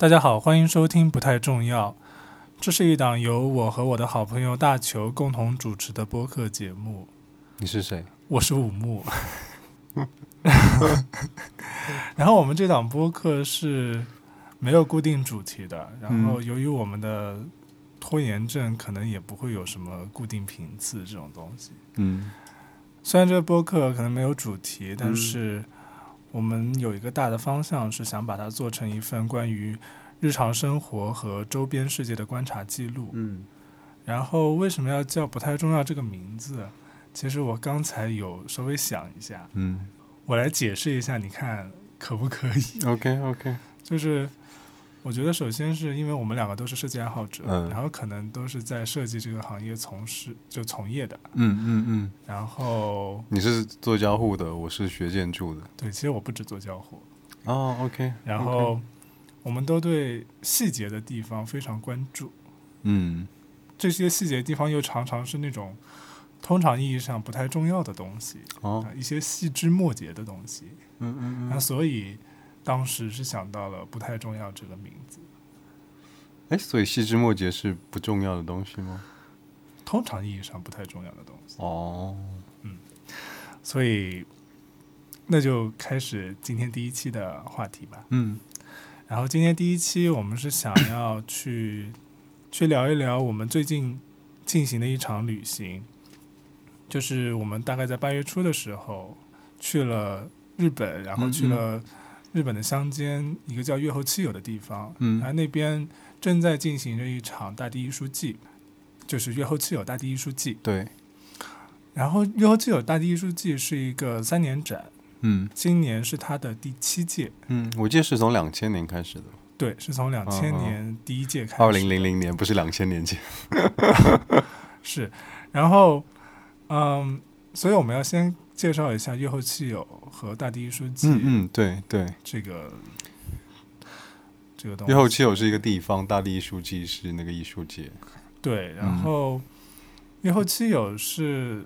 大家好，欢迎收听《不太重要》，这是一档由我和我的好朋友大球共同主持的播客节目。你是谁？我是武木。然后我们这档播客是没有固定主题的，然后由于我们的拖延症，可能也不会有什么固定频次这种东西。嗯虽然这个播客可能没有主题，但嗯是我们有一个大的方向，是想把它做成一份关于日常生活和周边世界的观察记录。嗯然后为什么要叫“不太重要”这个名字？其实我刚才有稍微想一下，嗯我来解释一下，你看可不可以？，OK OK，就是我觉得，首先是因为我们两个都是设计爱好者，嗯然后可能都是在设计这个行业从事就从业的，嗯嗯嗯，然后你是做交互的，我是学建筑的。对，其实我不止做交互，哦，OK，然后我们都对细节的地方非常关注，嗯。这些细节地方又常常是那种通常意义上不太重要的东西，哦啊，一些细枝末节的东西，嗯嗯嗯。那嗯，所以当时是想到了“不太重要”这个名字。哎，所以细枝末节是不重要的东西吗？通常意义上不太重要的东西，哦，嗯所以那就开始今天第一期的话题吧。嗯然后今天第一期我们是想要去去聊一聊我们最近进行的一场旅行，就是我们大概在八月初的时候去了日本，然后去了日本的乡间一个叫月后七友的地方，然后嗯那边正在进行着一场大地艺术季，就是月后七友大地艺术季。对，然后月后七友大地艺术季是一个三年展，嗯。今年是它的第七届，嗯，我记得是从两千年开始的，对，是从两千嗯嗯年第一届开始，二零零零年，不是两千年前。是，然后嗯，所以我们要先介绍一下月后七友和大地艺术季嗯嗯，对对，这个、这个东西。月后七友是一个地方，大地艺术季是那个艺术节。对，然嗯后月后七友是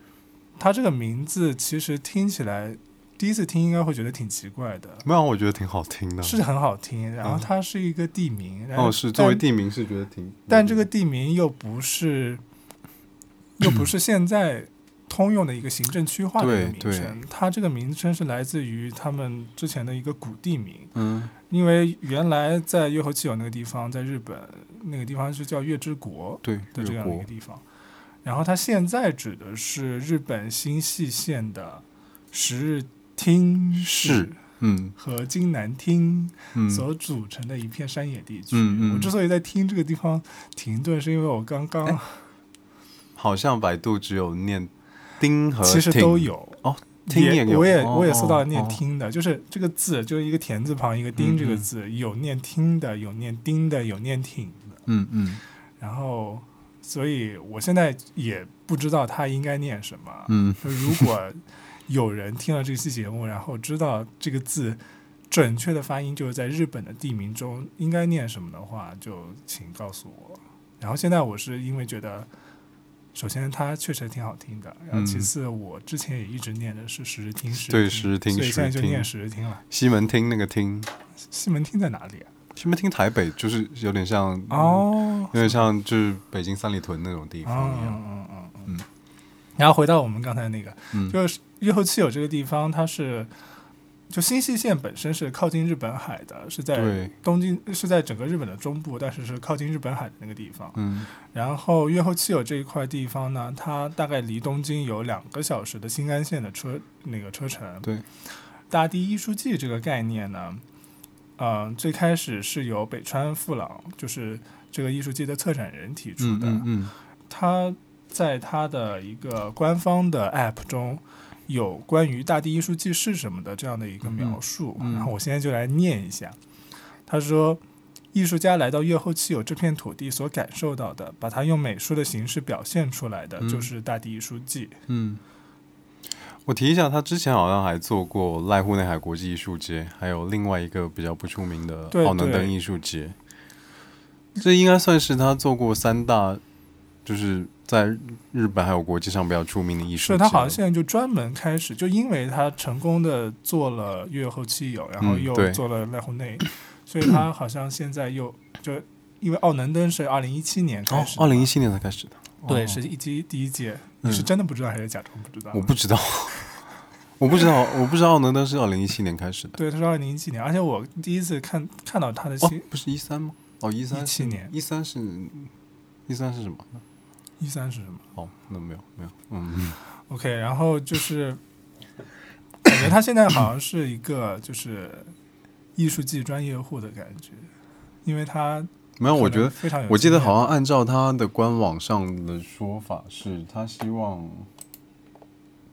它这个名字，其实听起来第一次听应该会觉得挺奇怪的。没有，我觉得挺好听的。是很好听，然后嗯它是一个地名，然后哦，是作为地名是觉得挺，但这个地名又不是，又不是现在通用的一个行政区划的一个名称，它这个名称是来自于他们之前的一个古地名，嗯。因为原来在月后七友那个地方，在日本那个地方是叫月之国对的这样的一个地方，然后它现在指的是日本新舄县的十日町市市嗯。和津南町嗯。所组成的一片山野地区。嗯嗯。我之所以在听这个地方停顿，是因为我刚刚、哎好像百度只有念丁和其实都有哦，听我也哦我也搜到念哦听的，就是这个字就是一个田字旁一个丁这个字，有念听的，有念丁的，有念挺的。嗯嗯然后，所以我现在也不知道它应该念什么。嗯如果有人听了这期节目，然后知道这个字准确的发音就是在日本的地名中应该念什么的话，就请告诉我。然后现在我是因为觉得，首先它确实挺好听的，然后其嗯次我之前也一直念的是十日听，十对日十日听所以现在就念十日听了。西门町那个町，西门町在哪里啊？西门町台北就是有点像，哦，有点像就是北京三里屯那种地嗯方一样。嗯嗯嗯。嗯。然后回到我们刚才那个，嗯。就是月后七友这个地方，它是就新舄县本身是靠近日本海的，是在，东京，是在整个日本的中部，但是是靠近日本海的那个地方。嗯然后越后七友这一块地方呢，它大概离东京有两个小时的新干线的车那个车程。对，大地艺术季这个概念呢，嗯、最开始是由北川富朗，就是这个艺术季的策展人提出嗯的。嗯嗯他在他的一个官方的 App 中有关于大地艺术季是什么的这样的一个描述，然后我现在就来念一下。他说，艺术家来到月后期有这片土地所感受到的，把它用美术的形式表现出来的，嗯就是大地艺术季。嗯。我提一下，他之前好像还做过濑户内海国际艺术节，还有另外一个比较不出名的奥能登艺术节。这应该算是他做过三大，就是在日本还有国际上比较出名的艺术家。是他好像现在就专门开始，就因为他成功的做了月后七友，然后又做了濑户内，所以他好像现在又就因为奥能登是二零一七年开哦始，二零一七年才开始的。对，哦是一季第一届，嗯你是真的不知道还是假装不知道？我不知道，我不知道，我不知道奥能登是二零一七年开始的。对，他是二零一七年，而且我第一次看看到他的哦新，不是一三吗？哦，一三17年一三是一三是什么？一三是什么哦，那没有没有，嗯？OK，然后就是感觉他现在好像是一个就是艺术季专业户的感觉，因为他没有，我觉得非常有我记得好像按照他的官网上的说法是，他希望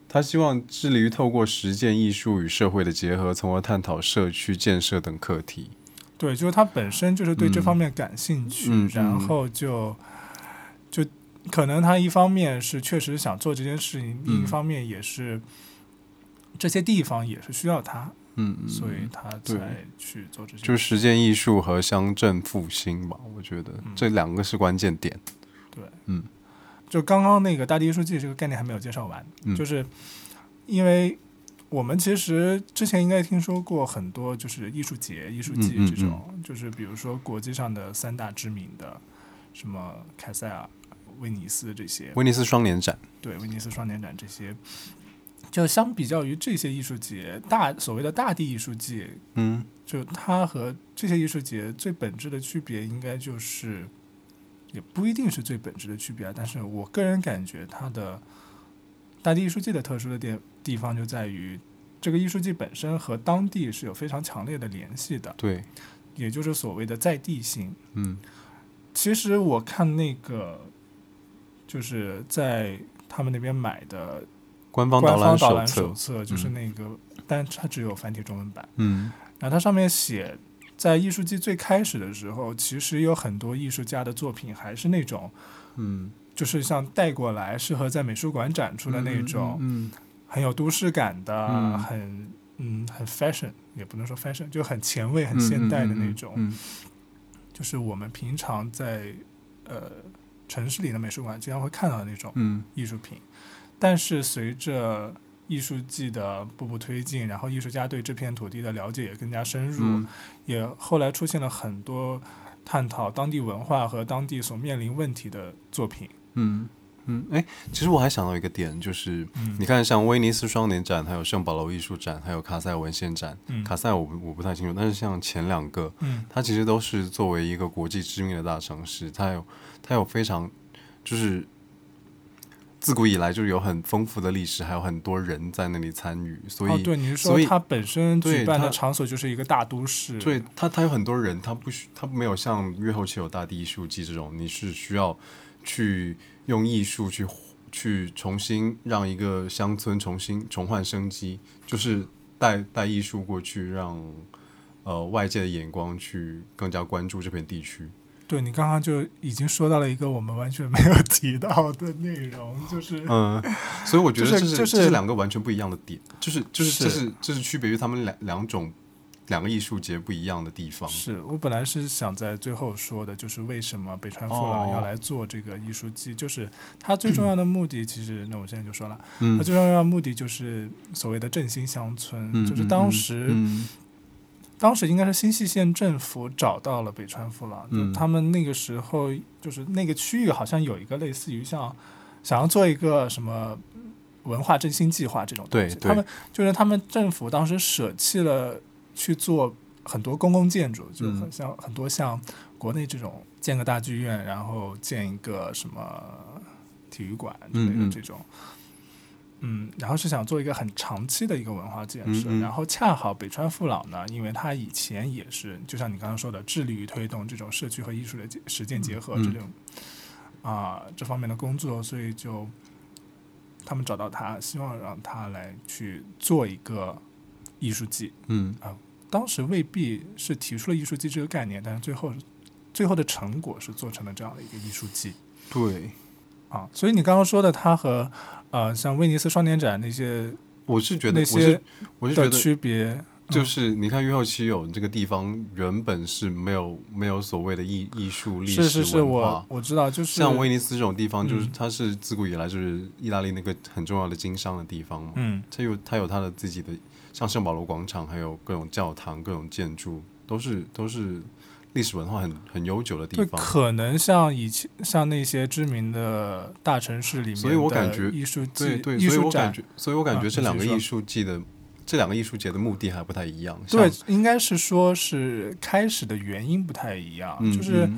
他希望致力于透过实践艺术与社会的结合，从而探讨社区建设等课题。对，就是他本身就是对这嗯方面感兴趣，嗯然嗯后就就可能他一方面是确实想做这件事情，另一嗯。方面也是这些地方也是需要他，嗯，嗯所以他才去做这些。就是实践艺术和乡镇复兴吧，我觉得嗯。这两个是关键点。对，嗯，就刚刚那个大地艺术季这个概念还没有介绍完，嗯。就是因为我们其实之前应该听说过很多就是艺术节、艺术季这种，就是比如说国际上的三大知名的，什么凯塞尔、威尼斯这些，威尼斯双年展，对，威尼斯双年展这些。就相比较于这些艺术节，大所谓的大地艺术节，嗯就它和这些艺术节最本质的区别，应该就是，也不一定是最本质的区别啊。但是我个人感觉，它的大地艺术季的特殊的地地方就在于，这个艺术季本身和当地是有非常强烈的联系的，对，也就是所谓的在地性。嗯其实我看那个，就是在他们那边买的官方导览手手册，就是嗯。那个，但它只有繁体中文版。嗯。然后它上面写，在艺术季最开始的时候，其实有很多艺术家的作品还是那种，嗯，就是像带过来适合在美术馆展出的那种，嗯很有都市感的，嗯。很嗯很 fashion，也不能说 fashion，就很前卫、很嗯现代的嗯那种，嗯。就是我们平常在呃城市里的美术馆经常会看到的那种嗯艺术品。但是随着艺术季的步步推进，然后艺术家对这片土地的了解也更加深入，嗯也后来出现了很多探讨当地文化和当地所面临问题的作品。嗯嗯，哎，其实我还想到一个点，就是嗯你看，像威尼斯双年展，还有圣保罗艺术展，还有卡塞尔文献展。嗯卡塞尔我不我不太清楚，但是像前两个，嗯它其实都是作为一个国际知名的大城市，它有它有非常就是自古以来就有很丰富的历史，还有很多人在那里参与，所以、哦，对，你是所以说它本身对举办的场所就是一个大都市？对它它有很多人，它不需它没有像越后期有大地艺术季这种，你是需要去用艺术去去重新让一个乡村重新重焕生机，就是带带艺术过去，让呃外界的眼光去更加关注这片地区。对，你刚刚就已经说到了一个我们完全没有提到的内容，就是嗯，所以我觉得这是、就是就是这是两个完全不一样的点，就是就是这是是这是区别于他们两两种两个艺术节不一样的地方。是我本来是想在最后说的，就是为什么北川富朗哦要来做这个艺术季，就是他最重要的目的，其实那我现在就说了，他嗯，最重要的目的就是所谓的振兴乡村，嗯就是当时、嗯当时应该是新舄县政府找到了北川富朗，嗯。就他们那个时候就是那个区域好像有一个类似于像想要做一个什么文化振兴计划这种东西，他们就是他们政府当时舍弃了去做很多公共建筑，就很嗯像很多像国内这种建个大剧院，然后建一个什么体育馆之类的这种。嗯，然后是想做一个很长期的一个文化建设，嗯嗯。然后恰好北川父老呢，因为他以前也是，就像你刚刚说的，致力于推动这种社区和艺术的结实践结合嗯。这种啊、这方面的工作，所以就他们找到他，希望让他来去做一个艺术季。嗯啊当时未必是提出了艺术季这个概念，但是最后最后的成果是做成了这样的一个艺术季对，啊。所以你刚刚说的，它和呃像威尼斯双年展那些我是觉得那些的我是觉得区别，就是你看约后期有这个地方原本是没有没有所谓的艺艺术历史是是是，文我化。我知道，就是像威尼斯这种地方，就是嗯它是自古以来就是意大利那个很重要的经商的地方嘛。嗯它有它有它的自己的，像圣保罗广场，还有各种教堂、各种建筑，都是都是历史文化很很悠久的地，方。可能像以前像那些知名的大城市里面，所以我感觉艺术季、对对，艺术展所以我感，觉，所以我感觉这两个艺术季的、这两个艺术节的目的还不太一样。对，，应该是说是开始的原因不太一样，嗯，就是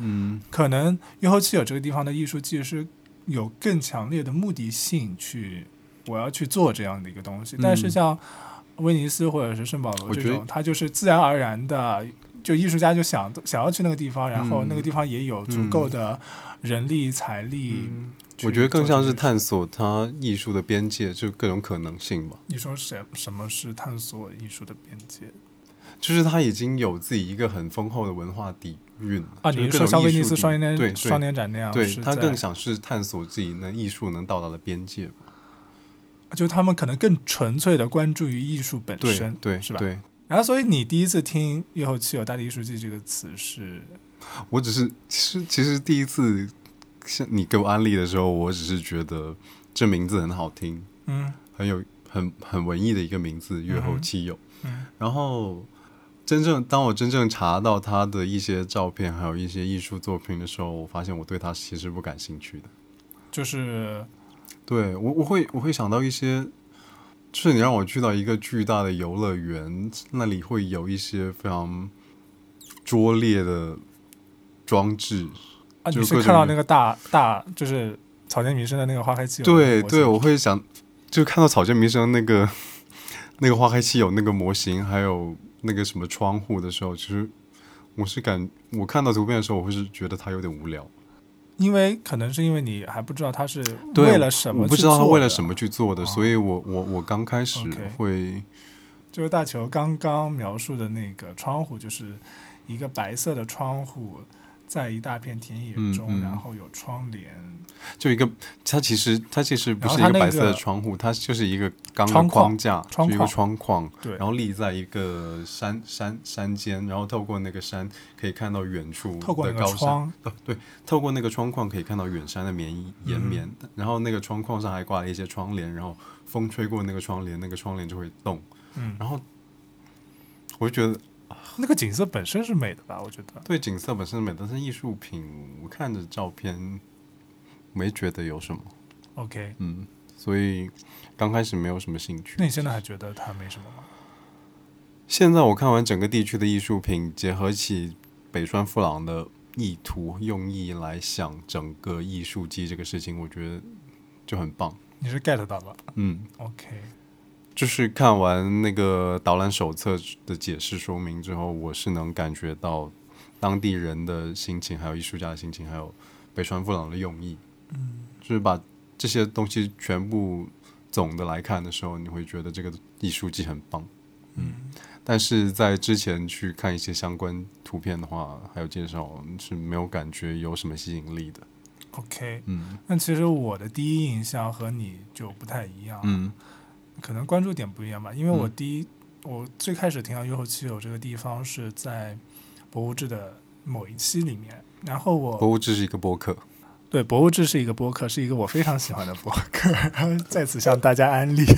可能约后期有这个地方的艺术季是有更强烈的目的性去，我要去做这样的一个东西。但是嗯像威尼斯或者是圣保罗这种，它就是自然而然的，就艺术家就想想要去那个地方，然后嗯那个地方也有足够的人力财力。嗯我觉得更像是探索它艺术的边界，就各种可能性吧。你说什什么是探索艺术的边界就是它已经有自己一个很丰厚的文化底蕴啊？你是说像威尼斯双年对双年展那样？对，他更想是探索自己那艺术能到达的边界吧。就他们可能更纯粹的关注于艺术本身，对是吧？对，然后，所以你第一次听“月后期有大地艺术季”这个词是，我只是其实其实第一次像你给我安利的时候，我只是觉得这名字很好听，嗯。很有很很文艺的一个名字“月后期有”嗯然后真正当我真正查到他的一些照片，还有一些艺术作品的时候，我发现我对他其实不感兴趣的。就是对我我会我会想到一些，就是你让我去到一个巨大的游乐园，那里会有一些非常拙劣的装置。啊，你是看到那个大大就是草间弥生的那个花开气有对对，我会想，就看到草间弥生那个 那个花开器有那个模型，还有那个什么窗户的时候，其实我是感我看到图片的时候，我会是觉得它有点无聊。因为可能是因为你还不知道他是对为了什么，我不知道他为了什么，去做的，哦所以我我我刚开始会就是大球刚刚描述的那个窗户，就是一个白色的窗户。在一大片田野中，嗯。嗯然后有窗帘，就一个，它其实它其实不是一个白色的窗户，它就是一个钢框框架，窗就一个窗框，对，然后立在一个山山山间，然后透过那个山可以看到远处的高山，对，透过那个窗框可以看到远山的绵延绵，然后那个窗框上还挂了一些窗帘，然后风吹过那个窗帘，那个窗帘就会动，嗯，然后我就觉得那个景色本身是美的吧？我觉得，对景色本身美，但是艺术品我看着照片没觉得有什么，OK，嗯，所以刚开始没有什么兴趣那。你现在还觉得它没什么吗？现在我看完整个地区的艺术品，结合起北川富朗的意图用意来想整个艺术季这个事情，我觉得就很棒。你是 get 到了嗯，？OK，就是看完那个导览手册的解释说明之后，我是能感觉到当地人的心情，还有艺术家的心情，还有北川富朗的用意。嗯，就是把这些东西全部总的来看的时候，你会觉得这个艺术季很棒。嗯，但是在之前去看一些相关图片的话，还有介绍是没有感觉有什么吸引力的。OK，嗯那其实我的第一印象和你就不太一样，嗯可能关注点不一样吧。因为我嗯第一，我最开始听到优后七友这个地方是在博物志的某一期里面，然后我博物志是一个播客，对博物志是一个播客，是一个我非常喜欢的播客，然后在此向大家安利。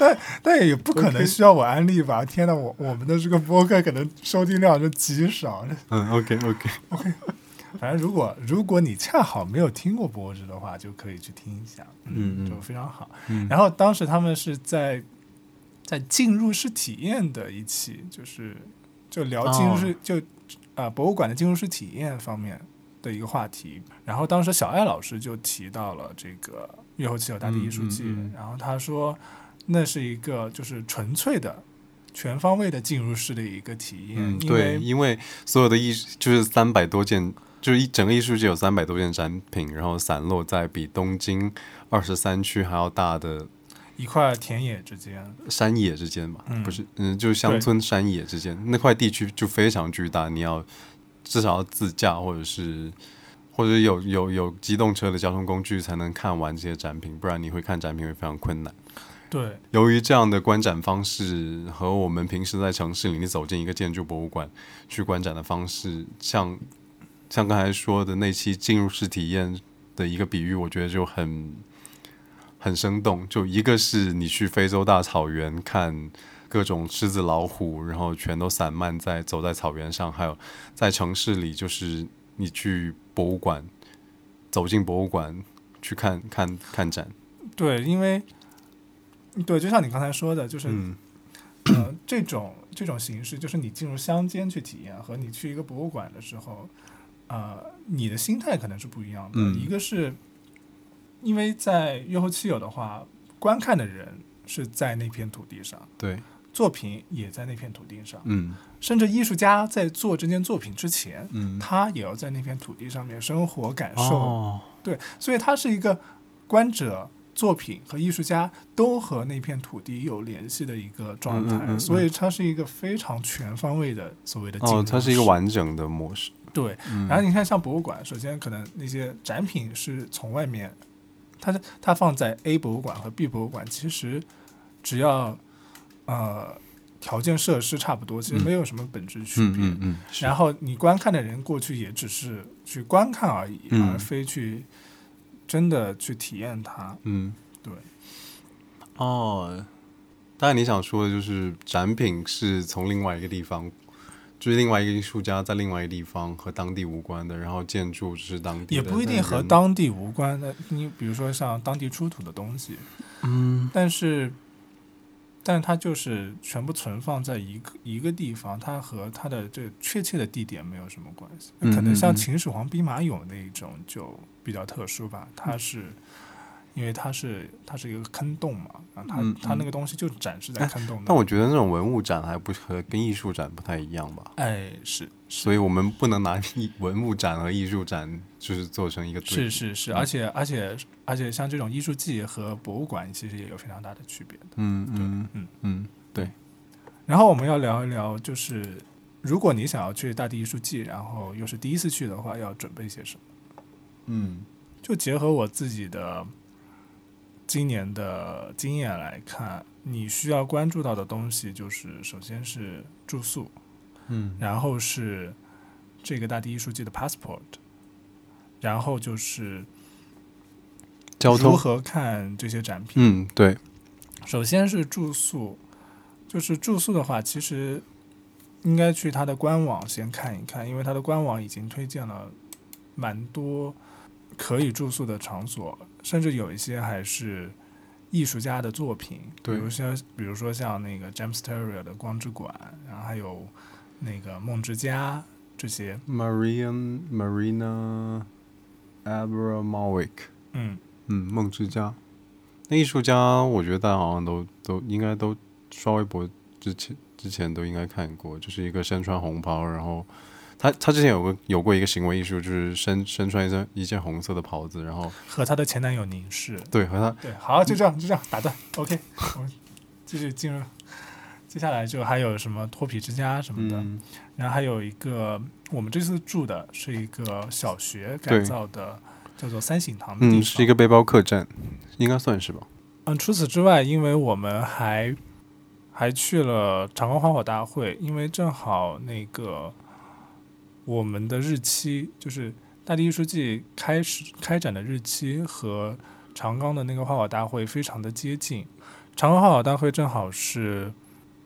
但但也不可能需要我安利吧？天呐，我我们的这个播客可能收听量就极少。嗯，OK，OK OK，反正如果如果你恰好没有听过博志的话，就可以去听一下，嗯嗯就非常好。嗯然后当时他们是在在进入式体验的一期，就是就聊进入式、就啊、博物馆的进入式体验方面的一个话题。然后当时小艾老师就提到了这个月后七有大地艺术季，然后他说那是一个就是纯粹的。全方位的进入式的一个体验，嗯，因对，为因为所有的艺就是三百多件，就是一整个艺术界有三百多件展品，然后散落在比东京二十三区还要大的一块田野之间，山野之间吧，嗯。不是，嗯，就是乡村山野之间那块地区就非常巨大，你要至少要自驾或者是或者有有有机动车的交通工具才能看完这些展品，不然你会看展品会非常困难。对，由于这样的观展方式和我们平时在城市里你走进一个建筑博物馆去观展的方式，像像刚才说的那期进入式体验的一个比喻，我觉得就很很生动。就一个是你去非洲大草原看各种狮子、老虎，然后全都散漫在走在草原上，还有在城市里，就是你去博物馆，走进博物馆去看看看展，对，因为对，就像你刚才说的，就是、嗯呃，这种这种形式，就是你进入乡间去体验，和你去一个博物馆的时候，呃，你的心态可能是不一样的。嗯一个是因为在月后七友的话，观看的人是在那片土地上，对，作品也在那片土地上，嗯甚至艺术家在做这件作品之前，嗯，他也要在那片土地上面生活感受。哦，对，所以他是一个观者、作品和艺术家都和那片土地有联系的一个状态，嗯嗯嗯嗯所以它是一个非常全方位的所谓的哦，它是一个完整的模式，对。嗯，然后你看，像博物馆，首先可能那些展品是从外面，它它放在 A 博物馆和 B 博物馆，其实只要呃条件设施差不多，其实嗯没有什么本质区别。嗯嗯嗯，是然后你观看的人过去也只是去观看而已，嗯而非去真的去体验它。嗯，对。哦，当然你想说的就是展品是从另外一个地方，就是另外一个艺术家在另外一个地方和当地无关的，然后建筑只是当地，也不一定和当地无关的。你比如说像当地出土的东西，嗯但是，但它就是全部存放在一个一个地方，它和它的这个确切的地点没有什么关系。嗯可能像秦始皇兵马俑那一种就比较特殊吧，它是。因为它是它是一个坑洞嘛，啊它、它那个东西就展示在坑洞的。但我觉得那种文物展还不和跟艺术展不太一样吧，哎是所以我们不能拿艺 文物展和艺术展就是做成一个。是是是，嗯而且而且而且像这种艺术季和博物馆其实也有非常大的区别的。嗯嗯嗯嗯然后我们要聊一聊，就是如果你想要去大地艺术季，然后又是第一次去的话，要准备些什么？嗯就结合我自己的今年的经验来看，你需要关注到的东西就是，首先是住宿，嗯。然后是这个大地艺术季的 passport，然后就是如交通，何看这些展品。嗯对，首先是住宿，就是住宿的话，其实应该去它的官网先看一看，因为它的官网已经推荐了蛮多可以住宿的场所，甚至有一些还是艺术家的作品，比对如像比如说像那个 James Terrier 的光之馆，然后还有那个梦之家这些，Marian Marina Abramovic，嗯，嗯，梦之家。那艺术家，我觉得大家好像都都应该都刷微博之前之前都应该看过，就是一个身穿红袍，然后他他之前有个有过一个行为艺术，就是身身穿一件一件红色的袍子，然后和她的前男友凝视，对和他对，好，就这样，就这样打断，OK，我们继续进入。接下来就还有什么脱皮之家什么的，嗯然后还有一个我们这次住的是一个小学改造的，叫做三省堂的地方。嗯是一个背包客栈，应该算是吧。嗯，除此之外，因为我们还还去了长光花火大会，因为正好那个我们的日期就是大地艺术季开始开展的日期和长冈的那个花火大会非常的接近。长冈花火大会正好是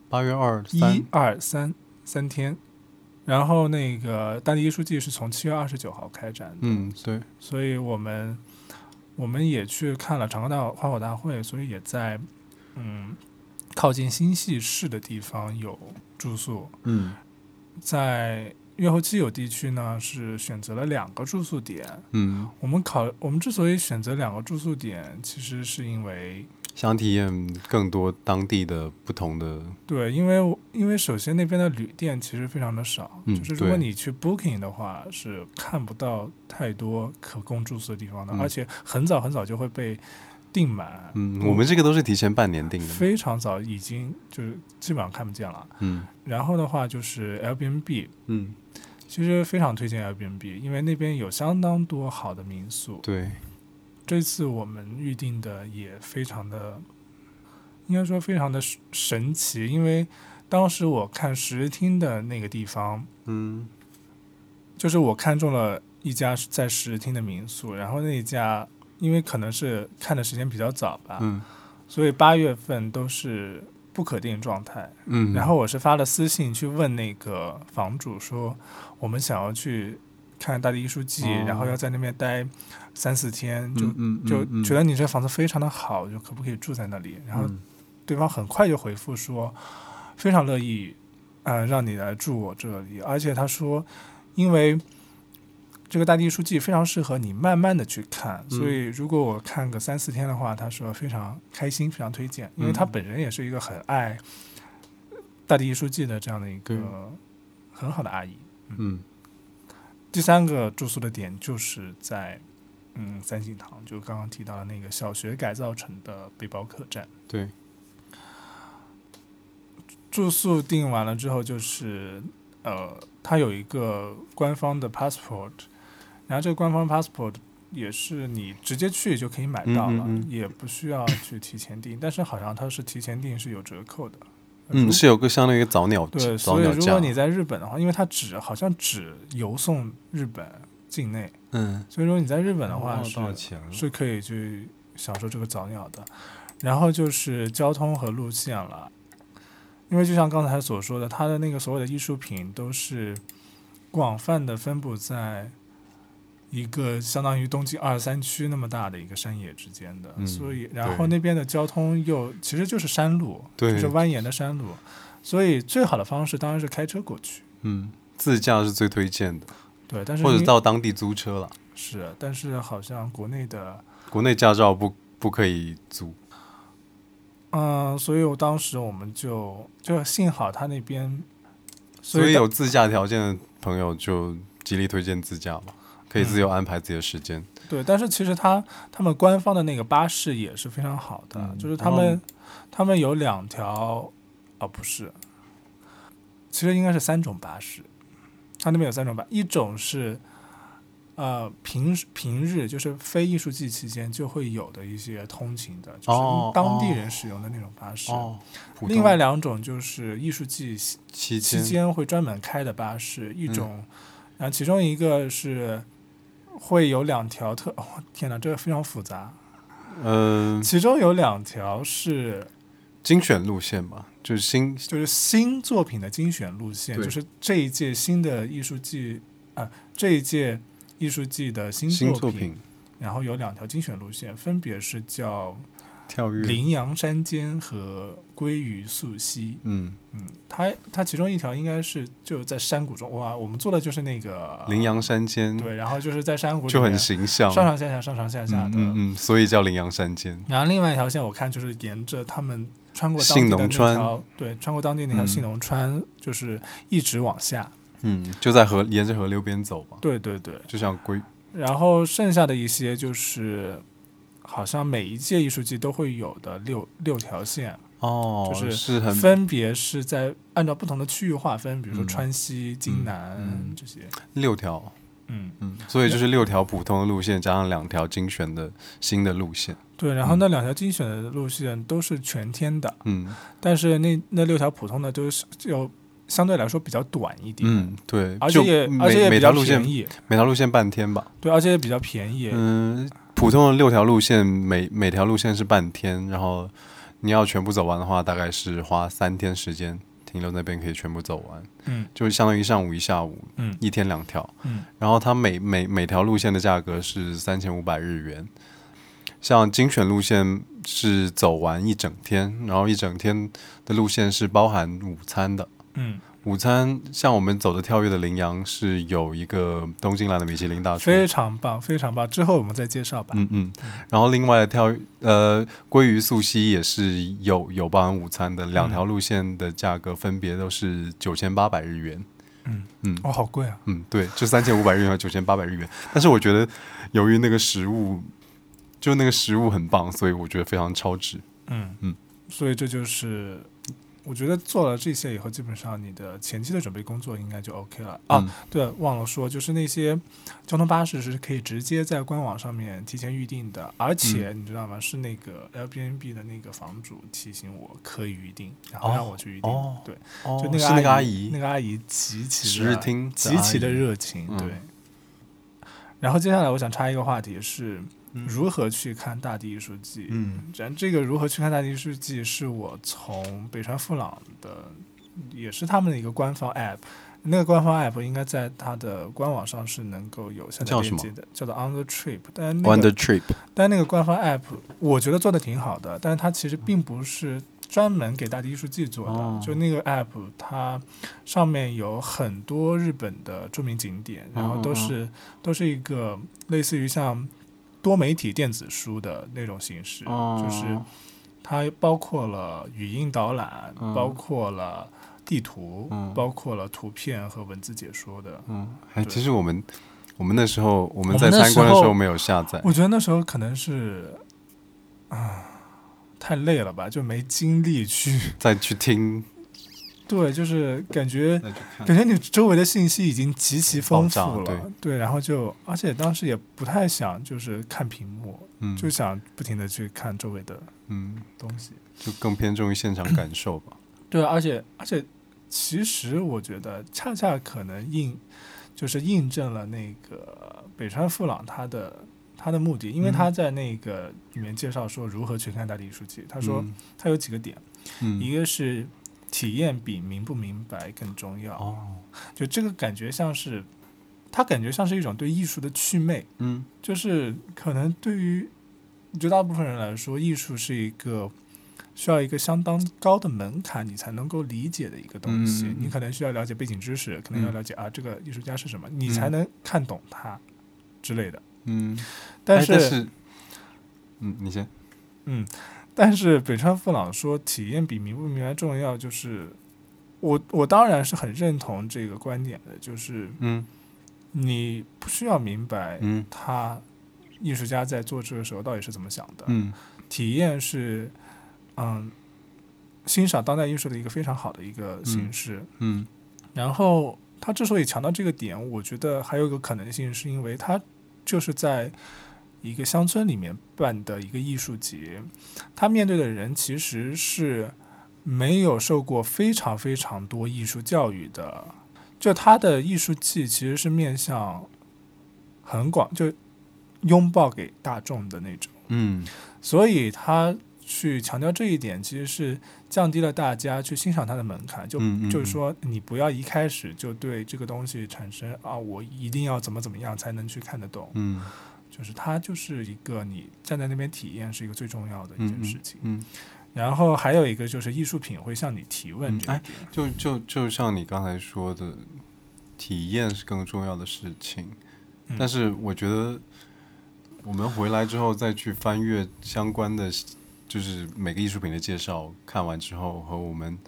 八月二三。一，二三三天，然后那个大地艺术季是从七月二十九号开展的，嗯，对，所以我们我们也去看了长冈大花火大会，所以也在嗯靠近新系市的地方有住宿，嗯。在越后基友地区呢是选择了两个住宿点。嗯，我们考我们之所以选择两个住宿点，其实是因为想体验更多当地的不同的，对，因为因为首先那边的旅店其实非常的少，嗯就是如果你去 Booking 的话，是看不到太多可供住宿的地方的，嗯而且很早很早就会被订满，嗯，我们这个都是提前半年订的，非常早已经就是基本上看不见了。嗯。然后的话就是 Airbnb，嗯，其实非常推荐 Airbnb，因为那边有相当多好的民宿。对，这次我们预定的也非常的，应该说非常的神神奇，因为当时我看十日厅的那个地方，嗯。就是我看中了一家在十日厅的民宿，然后那一家因为可能是看的时间比较早吧，嗯。所以八月份都是不可定状态。嗯，然后我是发了私信去问那个房主说，我们想要去看大地艺术季，哦。然后要在那边待三四天，就、就嗯觉得你这房子非常的好，就可不可以住在那里？然后嗯。对方很快就回复说，非常乐意，呃，让你来住我这里，而且他说，因为这个大地艺术季非常适合你慢慢的去看，嗯。所以如果我看个三四天的话，他说非常开心，非常推荐，因为他嗯。本人也是一个很爱大地艺术季的这样的一个很好的阿姨。嗯。第三个住宿的点就是在嗯三星堂，就刚刚提到的那个小学改造成的背包客栈。对，住宿定完了之后，就是呃，它有一个官方的 passport，然后这个官方 passport 也是你直接去就可以买到了，嗯嗯嗯也不需要去提前订。但是好像它是提前订是有折扣的。嗯，是有个相当于一个早鸟对，早鸟价所以如果，你在日本的话，因为它只好像只邮送日本境内，嗯，所以说你在日本的话是？是可以去享受这个早鸟的。然后就是交通和路线了，因为就像刚才所说的，它的那个所有的艺术品都是广泛的分布在一个相当于东京二三区那么大的一个山野之间的，嗯所以然后那边的交通又其实就是山路，对就是蜿蜒的山路，所以最好的方式当然是开车过去。嗯，自驾是最推荐的，对，但是或者到当地租车了。是，但是好像国内的国内驾照不不可以租。嗯，所以我当时我们就就幸好他那边，所以当有自驾条件的朋友就极力推荐自驾嘛，可以自由安排自己的时间。对，但是其实他他们官方的那个巴士也是非常好的，嗯就是他们、哦他们有两条，哦不是，其实应该是三种巴士，他那边有三种巴，一种是呃平时平日就是非艺术季期间就会有的一些通勤的，就是哦当地人使用的那种巴士。另外两种就是艺术季期期间间会专门开的巴士，一嗯种，然后其中一个是会有两条特，哦、天哪，这个非常复杂。嗯、其中有两条是精选路线吧，就是新就是新作品的精选路线，就是这一届新的艺术季啊、这一届艺术季的新新作作品然后有两条精选路线，分别是叫跳跃。羚羊山间和鲑鱼素溪。嗯，嗯，它它其中一条应该是就在山谷中，哇，我们做的就是那个羚羊山间对，然后就是在山谷就很形象，上上下下、上上下下的。嗯嗯嗯，所以叫羚羊山间。然后另外一条线我看就是沿着他们穿过当信地的那浓川条，对，穿过当地那条嗯信浓川，就是一直往下。嗯，就在河沿着河流边走吧，对对对，就像龟然后剩下的一些就是。好像每一届艺术季都会有的六六条线，哦，就是是很分别是在按照不同的区域划分，比如说嗯。川西、京南、嗯这些。六条，嗯，嗯，所以就是六条普通的路线加上两条精选的新的路线，对。然后嗯。那两条精选的路线都是全天的，嗯。但是那那六条普通的就是就相对来说比较短一点，嗯，对，而且也而且也比较每条路线便宜，每条路线半天吧，对，而且也比较便宜。嗯，普通的六条路线每每条路线是半天，然后你要全部走完的话，大概是花三天时间停留那边可以全部走完，嗯。就相当于上午一下午，嗯。一天两条，嗯。然后它每每每条路线的价格是三千五百日元。像精选路线是走完一整天，然后一整天的路线是包含午餐的。嗯，午餐像我们走的跳跃的羚羊是有一个东京来的米其林大厨，非常棒，非常棒。之后我们再介绍吧。嗯嗯，然后另外的跳呃鲑鱼素溪也是有有包含午餐的，两条路线的价格分别都是九千八百日元。嗯嗯哦，好贵啊。嗯，对，就三千五百日元和九千八百日元。但是我觉得由于那个食物，就那个食物很棒，所以我觉得非常超值。嗯嗯，所以这就是我觉得做了这些以后，基本上你的前期的准备工作应该就 OK 了啊。嗯对，忘了说，就是那些交通巴士是可以直接在官网上面提前预定的，而且嗯你知道吗？是那个 Airbnb 的那个房主提醒我可以预定，然后哦让我去预定。哦对，哦就那个是那个阿姨，那个阿姨极其的极其的热情，嗯对。然后接下来我想插一个话题是嗯如何去看大地艺术季。嗯咱这个如何去看大地艺术季，是我从北川富朗的，也是他们的一个官方 app。那个官方 app 应该在它的官网上是能够有下载链接的，叫做 On the Trip。但那个 Trip，但那个官方 app 我觉得做的挺好的，但是它其实并不是专门给大地艺术季做的。哦就那个 app 它上面有很多日本的著名景点，然后都是、都是一个类似于像多媒体电子书的那种形式，哦。就是它包括了语音导览，嗯。包括了地图，嗯。包括了图片和文字解说的。嗯，哎，其实我们我们那时候我们在参观的时候没有下载，我觉得那时候可能是啊太累了吧，就没精力去。再去听对，就是感觉感觉你周围的信息已经极其丰富了，对，然后就而且当时也不太想就是看屏幕，嗯，就想不停的去看周围的嗯，东西。就更偏重于现场感受吧。对，而且而且，其实我觉得恰恰可能印，就是印证了那个北川富朗他的他的目的，因为嗯。他在那个里面介绍说如何去看大地艺术季，他说嗯。他有几个点，嗯，一个是体验比明不明白更重要，哦，就这个感觉像是，他感觉像是一种对艺术的祛魅，嗯。就是可能对于绝大部分人来说，艺术是一个需要一个相当高的门槛，你才能够理解的一个东西。你可能需要了解背景知识，可能要嗯了解、啊这个艺术家是什么，你才能看懂他之类的。嗯，但是，哎但是，嗯，你先，嗯，但是北川富朗说体验比明不明白重要，就是我我当然是很认同这个观点的，就是嗯。你不需要明白嗯。他艺术家在做这个时候到底是怎么想的，嗯。体验是，嗯，欣赏当代艺术的一个非常好的一个形式。嗯。然后他之所以强调这个点，我觉得还有一个可能性，是因为他就是在一个乡村里面办的一个艺术节，他面对的人其实是没有受过非常非常多艺术教育的，就他的艺术季其实是面向很广，就拥抱给大众的那种。嗯所以他去强调这一点，其实是降低了大家去欣赏他的门槛。就、嗯嗯就是说，你不要一开始就对这个东西产生啊，我一定要怎么怎么样才能去看得懂。嗯就是它就是一个你站在那边体验是一个最重要的一嗯件事情。嗯，然后还有一个就是艺术品会向你提问嗯哎这一点。就就就像你刚才说的，体验是更重要的事情。嗯但是我觉得，我们回来之后再去翻阅相关的，就是每个艺术品的介绍，看完之后和我们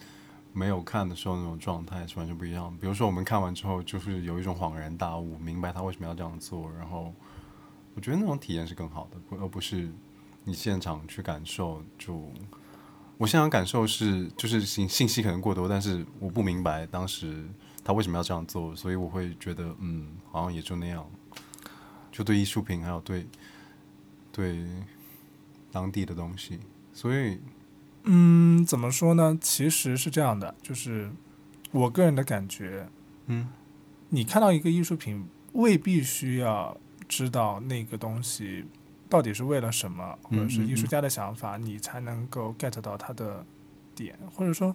没有看的时候那种状态是完全不一样的。比如说，我们看完之后，就是有一种恍然大悟，明白他为什么要这样做，然后我觉得那种体验是更好的，不而不是你现场去感受就。我现场感受是，就是信信息可能过多，但是我不明白当时他为什么要这样做，所以我会觉得，嗯，好像也就那样。就对艺术品，还有对对当地的东西，所以，嗯，怎么说呢？其实是这样的，就是我个人的感觉，嗯你看到一个艺术品，未必需要知道那个东西到底是为了什么，或者是艺术家的想法，你才能够 get 到他的点，或者说，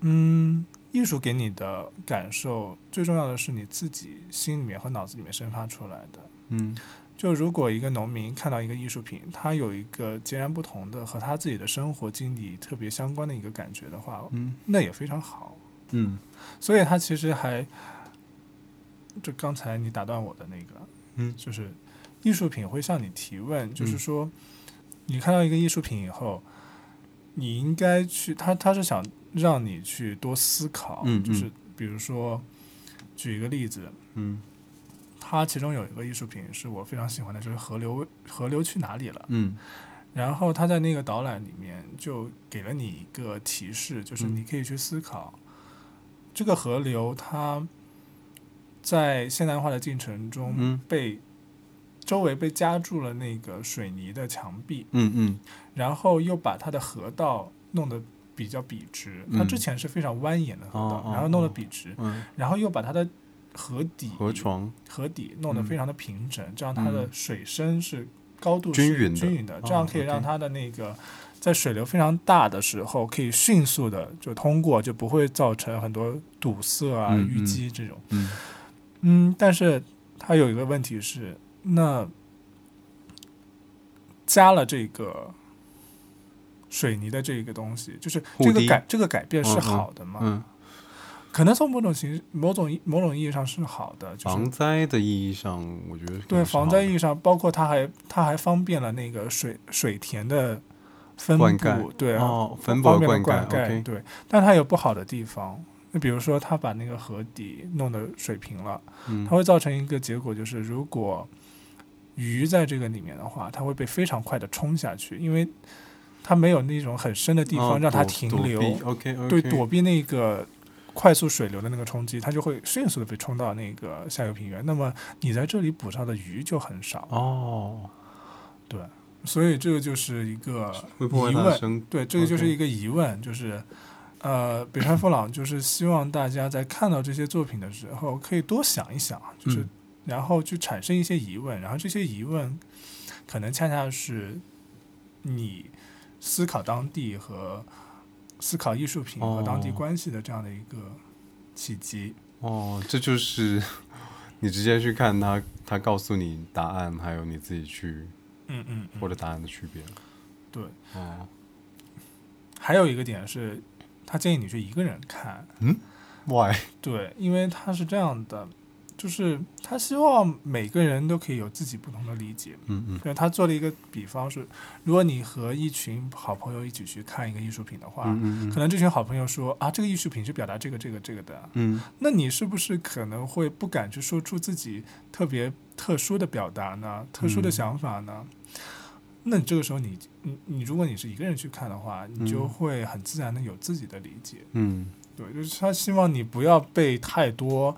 嗯，艺术给你的感受，最重要的是你自己心里面和脑子里面生发出来的。嗯就如果一个农民看到一个艺术品，他有一个截然不同的和他自己的生活经历特别相关的一个感觉的话，嗯那也非常好。嗯所以他其实还，就刚才你打断我的那个，嗯。就是艺术品会向你提问，就是嗯。说，你看到一个艺术品以后，你应该去，他他是想让你去多思考，嗯嗯。就是比如说，举一个例子，嗯。它其中有一个艺术品是我非常喜欢的，就是河流河流去哪里了。嗯。然后他在那个导览里面就给了你一个提示，就是嗯。你可以去思考，这个河流它在现代化的进程中嗯。被周围被夹住了那个水泥的墙壁，嗯嗯。然后又把它的河道弄得比较笔直。它嗯之前是非常蜿蜒的河道，然后弄得哦笔直，嗯。然后又把它的河底河床。河底弄得嗯非常的平整，这样它的嗯水深是高度是均匀的。均匀的，这样哦可以让它的那个在水流非常大的时候，可以迅速的就通过，就不会造成很多堵塞啊、淤积这种。嗯嗯，但是它有一个问题是，那加了这个水泥的这个东西，就是这个改这个改变是嗯嗯好的吗？嗯，可能从某种形某种某种意义上是好的，就是防灾的意义上，我觉得可对防灾意义上，包括它还它还方便了那个水水田的分布，对啊，哦，分方便了灌溉对，但它有不好的地方。那比如说，他把那个河底弄得水平了，嗯它会造成一个结果，就是如果鱼在这个里面的话，它会被非常快的冲下去，因为它没有那种很深的地方让它停留对，躲避那个快速水流的那个冲击，它就会迅速的被冲到那个下游平原。那么你在这里捕到的鱼就很少，哦，对所以这个就是一个疑问。对，这个就是一个疑问，就是。呃，北川富朗就是希望大家在看到这些作品的时候，可以多想一想，就是嗯。然后去产生一些疑问，然后这些疑问可能恰恰是你思考当地和思考艺术品和当地哦。关系的这样的一个契机。哦，这就是你直接去看他，他告诉你答案，还有你自己去嗯嗯嗯。获得答案的区别。对，哦。还有一个点是，他建议你去一个人看，嗯，Why？对，因为他是这样的，就是他希望每个人都可以有自己不同的理解。嗯嗯对，他做了一个比方是，如果你和一群好朋友一起去看一个艺术品的话，嗯嗯可能这群好朋友说啊，这个艺术品是表达这个这个这个的，嗯那你是不是可能会不敢去说出自己特别特殊的表达呢？特殊的嗯想法呢？那你这个时候你你你，如果你是一个人去看的话，你就嗯会很自然的有自己的理解。嗯对，就是他希望你不要被太多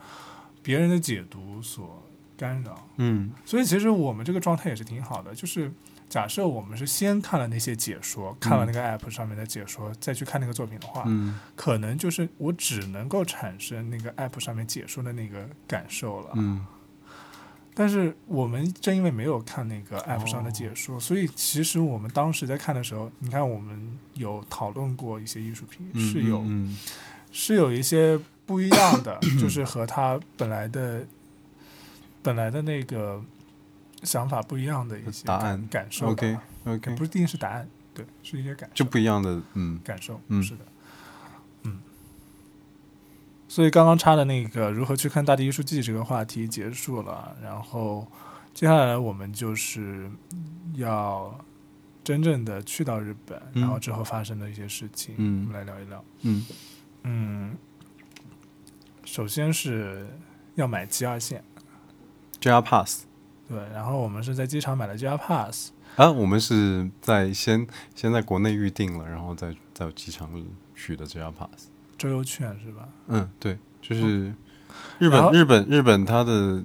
别人的解读所干扰。嗯所以其实我们这个状态也是挺好的，就是假设我们是先看了那些解说，看了那个 app 上面的解说，再去看那个作品的话，嗯可能就是我只能够产生那个 app 上面解说的那个感受了。嗯但是我们正因为没有看那个 app 上的解说，所以其实我们当时在看的时候，你看我们有讨论过一些艺术品，嗯是有嗯是有一些不一样的，就是和他本来的本来的那个想法不一样的一些感答案感受吧。OK OK，不一定是答案，对，是一些感受就不一样的嗯感受，嗯是的，嗯。所以刚刚插的那个如何去看大地艺术季这个话题结束了，然后接下来我们就是要真正的去到日本，嗯然后之后发生的一些事情，嗯。我们来聊一聊。嗯。嗯，首先是要买 GR 线，，JR Pass 对，然后我们是在机场买了 JR Pass，啊，我们是在先先在国内预定了，然后再在机场取的 JR Pass。周游券是吧？嗯，对，就是日本日本日本它的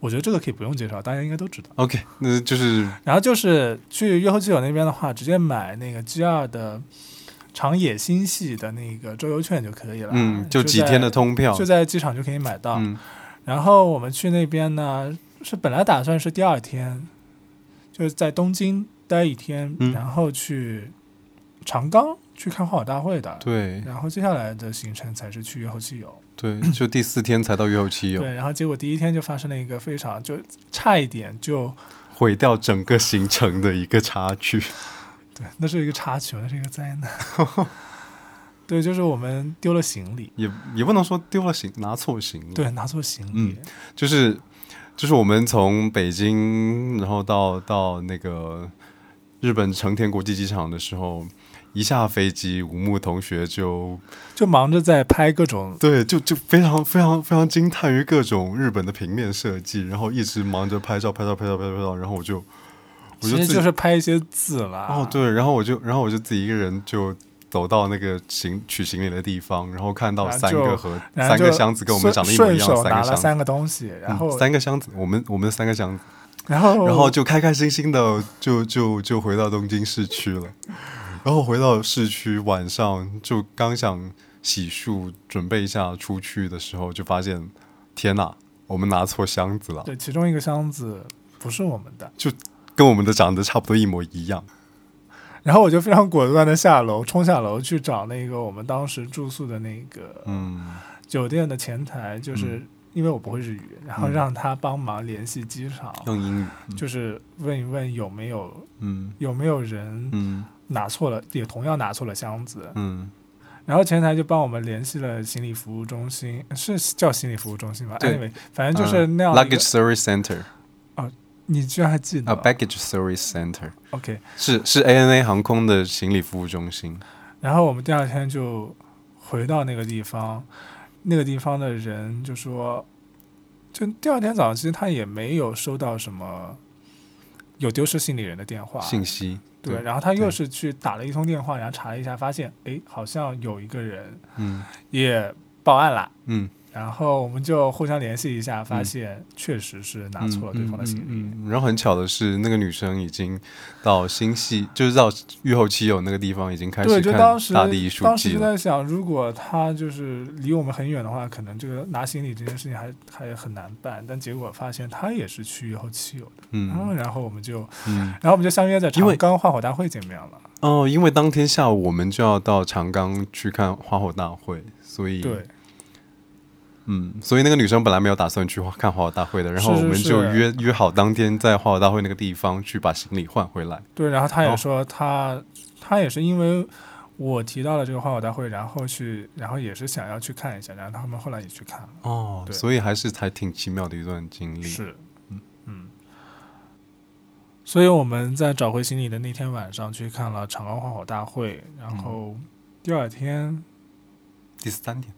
我觉得这个可以不用介绍，大家应该都知道。OK，那就是然后就是去约后基友那边的话，直接买那个 G 二的长野新系的那个周游券就可以了。嗯，就几天的通票就，在机场就可以买到。嗯然后我们去那边呢，是本来打算是第二天，就是在东京待一天，嗯然后去长冈去看花火大会的。对然后接下来的行程才是去越后期游。对，就第四天才到月后期游，对，然后结果第一天就发生了一个非常就差一点就毁掉整个行程的一个插曲。对，那是一个插曲，那是一个灾难。对，就是我们丢了行李，也也不能说丢了行，拿错行李。，对，拿错行李。嗯就是就是我们从北京，然后到到那个日本成田国际机场的时候，一下飞机，吴木同学就就忙着在拍各种，对，就就非常非常非常惊叹于各种日本的平面设计，然后一直忙着拍照拍照拍照拍照拍照，然后我就我就自己其实就是拍一些字啦。哦，对，然后我就，然后我就自己一个人就走到那个行取行李的地方，然后看到三个盒、然后就三个箱子跟我们长得一模一样三个箱子，三个东西，然后、嗯、三个箱子，我们我们三个箱子，然后然后就开开心心的就就就回到东京市区了。然后回到市区，晚上就刚想洗漱，准备一下出去的时候，就发现天哪，我们拿错箱子了，对，其中一个箱子不是我们的，就跟我们的长得差不多一模一样。然后我就非常果断的下楼，冲下楼去找那个我们当时住宿的那个嗯。酒店的前台，就是因为我不会日语，然后嗯。让他帮忙联系机场，用英语，就是问一问有没有嗯。有没有人嗯拿错了，也同样拿错了箱子。嗯，然后前台就帮我们联系了行李服务中心，是叫行李服务中心吧？对？anyway，反正就是那样 luggage service center 哦你居然还记得、啊，baggage service center OK，是是 ANA 航空的行李服务中心。然后我们第二天就回到那个地方，那个地方的人就说，就第二天早上其实他也没有收到什么有丢失行李人的电话，信息，对，对然后他又是去打了一通电话，然后查了一下，发现诶，好像有一个人嗯。也报案了。嗯，然后我们就互相联系一下，发嗯现确实是拿错了对方的行李。嗯嗯嗯然后很巧的是，那个女生已经到新系，就是到愈后期有那个地方已经开，始看就当时大地艺术当时就。在想，如果她就是离我们很远的话，可能这个拿行李这件事情还还很难办。但结果发现她也是去后期有的，嗯，嗯然后我们就，嗯然后我们就相约在长冈花火大会见面了。哦，因为当天下午我们就要到长冈去看花火大会，所以对，嗯，所以那个女生本来没有打算去看花火大会的，然后我们就是。约约好当天在花火大会那个地方去把行李换回来。对，然后她也哦说他、他也是因为我提到了这个花火大会，然后去，然后也是想要去看一下，然后他们后来也去看了。哦，对。所以还是还挺奇妙的一段经历。是，嗯。所以我们在找回行李的那天晚上去看了长安花火大会，然后第二天，第三天，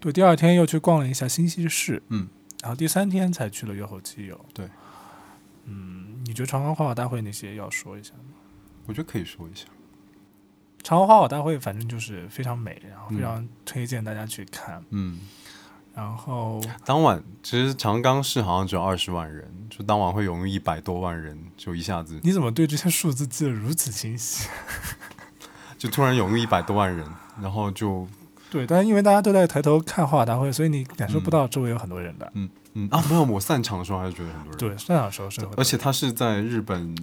对，第二天又去逛了一下新西市，嗯，然后第三天才去了月后基友。对，嗯，你觉得长冈花火大会那些要说一下吗？我觉得可以说一下。长冈花火大会反正就是非常美，然后非嗯常推荐大家去看。嗯，然后当晚其实长冈市好像只有二十万人，就当晚会涌入一百多万人，就一下子你怎么对这些数字记得如此清晰？就突然涌入一百多万人，然后就对，但是因为大家都在抬头看花火大会，所以你感受不到周围有很多人的。嗯嗯啊，没有，我散场的时候还是觉得很多人。对，散场的时候是而且它是在日本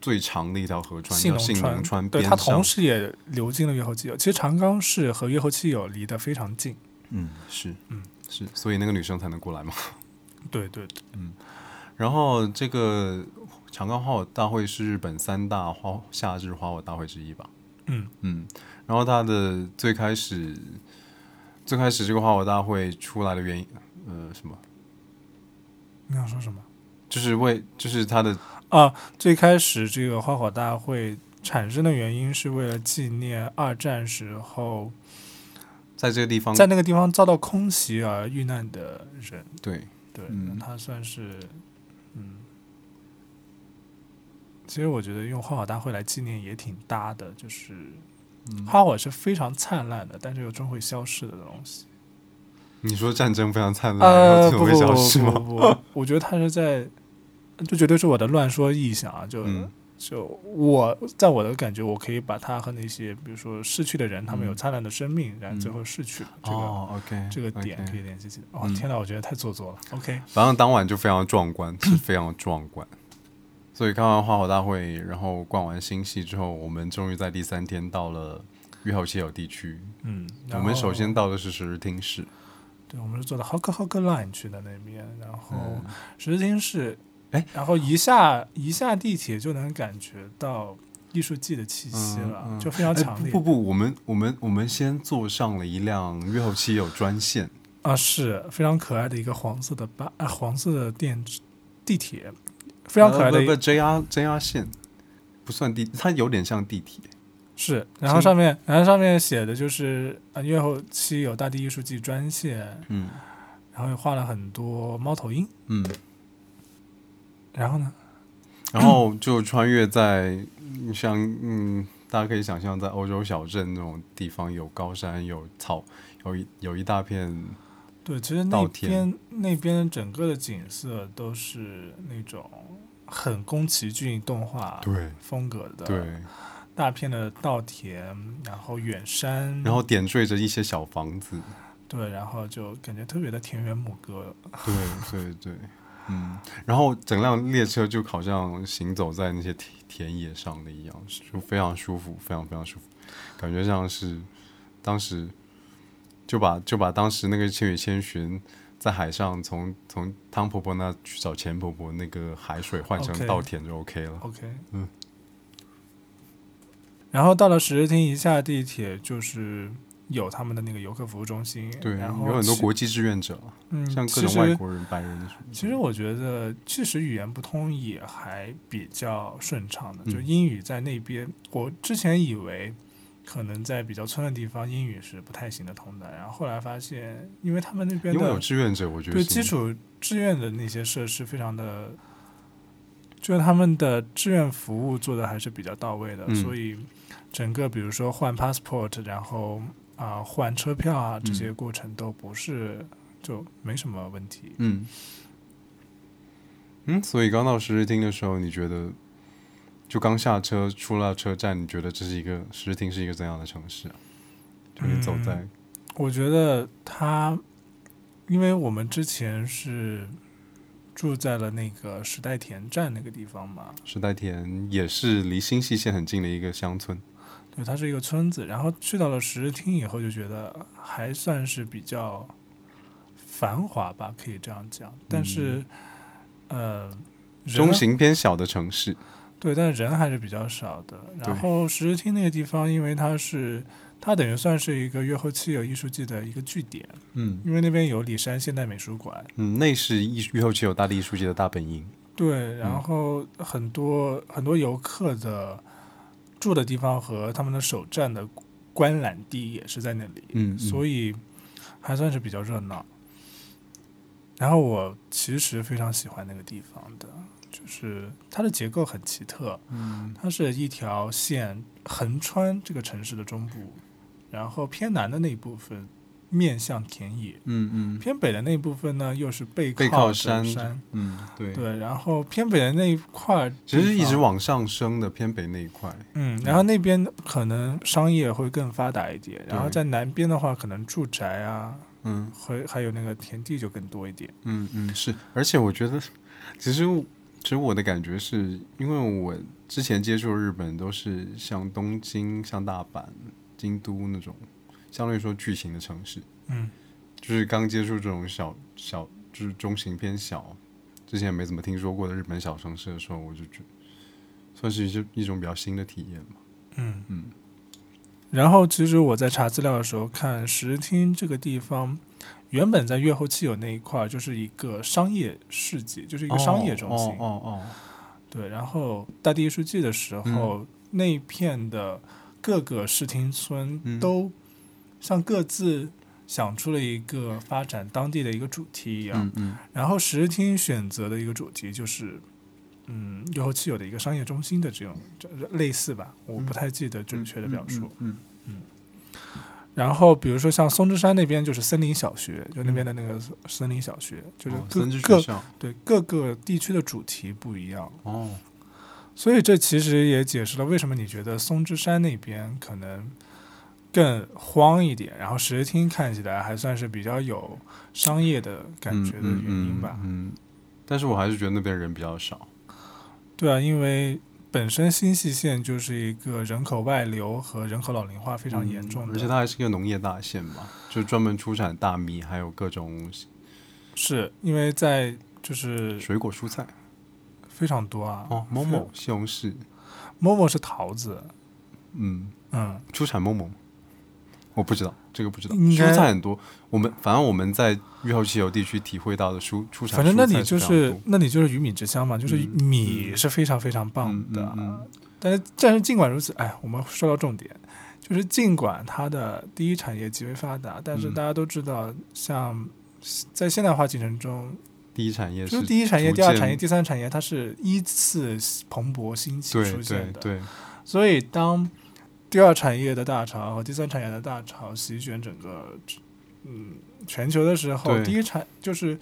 最长的一条河川，信叫信浓浓川对它。同时也流进了越后基友。其实长冈市和越后基友离得非常近。嗯，是，嗯是，所以那个女生才能过来嘛。对对对，然后这个长冈花火大会是日本三大花夏日花火大会之一吧？嗯嗯，然后它的最开始，最开始这个花火大会出来的原因，呃，什么？你想说什么？就是为，就是它的，啊，最开始这个花火大会产生的原因是为了纪念二战时候在这个地方，在那个地方遭到空袭而遇难的人。对，对，它算是，嗯，其实我觉得用花火大会来纪念也挺搭的，就是嗯花火是非常灿烂的，但是又终会消失的东西。你说战争非常灿烂，然呃，后会消失吗？不不不，我觉得他是在，这绝对是我的乱说臆想啊！就、嗯就我在我的感觉，我可以把他和那些比如说逝去的人，他们有嗯灿烂的生命，然后嗯最后逝去了，这个、哦，OK，这个点可以联系起来。哦，嗯天哪，我觉得太做作了。OK，反正当晚就非常壮观，是非常壮观。所以看完花火大会，然后逛完新戏之后，我们终于在第三天到了越后切有地区。嗯，我们首先到的是十日町市，对，我们是坐的 Hawk Hawk Line 去的那边，然后嗯十字町市，哎然后一下一下地铁就能感觉到艺术季的气息了，嗯嗯就非常哎强烈。不不不，我们我们我们先坐上了一辆越后期有专线，啊，是非常可爱的一个黄色的巴，啊、黄色的电地铁，非常可爱的一呃不不 JR JR 线，不算地，它有点像地铁。是，然后上面，然后上面写的就是啊，月后期有大地艺术季专线，嗯然后又画了很多猫头鹰，嗯，然后呢，然后就穿越在像嗯，大家可以想象在欧洲小镇那种地方，有高山，有草，有一有一大片，对，其实那边那边整个的景色都是那种很宫崎骏动画对风格的，对，大片的稻田，然后远山，然后点缀着一些小房子，对，然后就感觉特别的田园牧歌。对对对，嗯，然后整辆列车就好像行走在那些田田野上的一样，就非常舒服，非常非常舒服，感觉像是当时就把就把当时那个《千与千寻》在海上从从汤婆婆那去找钱婆婆那个海水换成稻田就 OK 了。OK，嗯。然后到了十日厅，一下地铁就是有他们的那个游客服务中心，对，然后有很多国际志愿者，嗯，像各种外国人、白人。其实我觉得，即使语言不通，也还比较顺畅的。嗯就英语在那边，我之前以为可能在比较村的地方，英语是不太行得通的。然后后来发现，因为他们那边因为有的志愿者，我觉得对基础志愿的那些设施非常的，就是他们的志愿服务做的还是比较到位的，嗯所以整个比如说换 passport，然后啊、换车票啊这些过程都不是就没什么问题。嗯嗯，所以刚到实习厅的时候，你觉得就刚下车出了车站，你觉得这是一个十日町是一个怎样的城市啊？就你走在我觉得它，因为我们之前是住在了那个时代田站那个地方嘛，时代田，也是离新西线很近的一个乡村。对，它是一个村子。然后去到了十日町以后，就觉得还算是比较繁华吧，可以这样讲。但是，呃，中型偏小的城市，对，但是人还是比较少的。然后十日厅那个地方，因为它是它等于算是一个月后期有艺术季的一个据点，嗯因为那边有里山现代美术馆。嗯，那是艺月后期有大地艺术季的大本营。对，嗯然后很多、很多游客的住的地方和他们的首站的观览地也是在那里，嗯，嗯所以还算是比较热闹。然后我其实非常喜欢那个地方的，就是它的结构很奇特，嗯它是一条线横穿这个城市的中部，然后偏南的那一部分面向田野，嗯嗯偏北的那一部分呢又是背背靠山嗯，对，对，然后偏北的那一块其实一直，往上升的偏北那一块。嗯，然后那边可能商业会更发达一点，然后在南边的话，可能住宅啊，嗯会还有那个田地就更多一点。嗯嗯，是，而且我觉得，其实其实我的感觉是，因为我之前接触日本都是像东京、像大阪、京都那种相对来说巨型的城市，嗯就是刚接触这种小小就是中型偏小，之前没怎么听说过的日本小城市的时候，我就觉算是一种一种比较新的体验吧。嗯嗯然后其实我在查资料的时候看石日町这个地方。原本在越后期有那一块儿就是一个商业市集，就是一个商业中心。哦哦对，然后大地艺术季的时候，那一片的各个视听村嗯都像各自想出了一个发展当地的一个主题一哦，样。嗯嗯然后石厅选择的一个主题就是，嗯，越后期有的一个商业中心的这种类似吧，我不太记得准确的表述。嗯嗯然后比如说像松之山那边就是森林小学，就那边的那个森林小学，就是各、哦各对各个地区的主题不一样。哦，所以这其实也解释了为什么你觉得松之山那边可能更荒一点，然后石厅看起来还算是比较有商业的感觉的原因吧。嗯嗯嗯但是我还是觉得那边人比较少。对啊，因为本身新舄县就是一个人口外流和人口老龄化非常严重的，嗯而且它还是一个农业大县嘛，就专门出产大米，还有各种是因为在就是水果蔬菜。非常多啊。哦，某某西红柿，某某是桃子，嗯，嗯，出产某某，我不知道这个不知道。蔬菜很多，我们反正我们在越后西游地区体会到的蔬出产，反正那里就是那里就是鱼米之乡嘛，就是嗯米是非常非常棒嗯的。嗯嗯但是但是尽管如此，哎，我们说到重点，就是尽管它的第一产业极为发达，但是嗯大家都知道，像在现代化进程中，第一产业就是是第一产业、第二产业、第三产业，它是依次蓬勃兴起出现的。对，所以当第二产业的大潮和第三产业的大潮席卷整个嗯全球的时候，第一产就是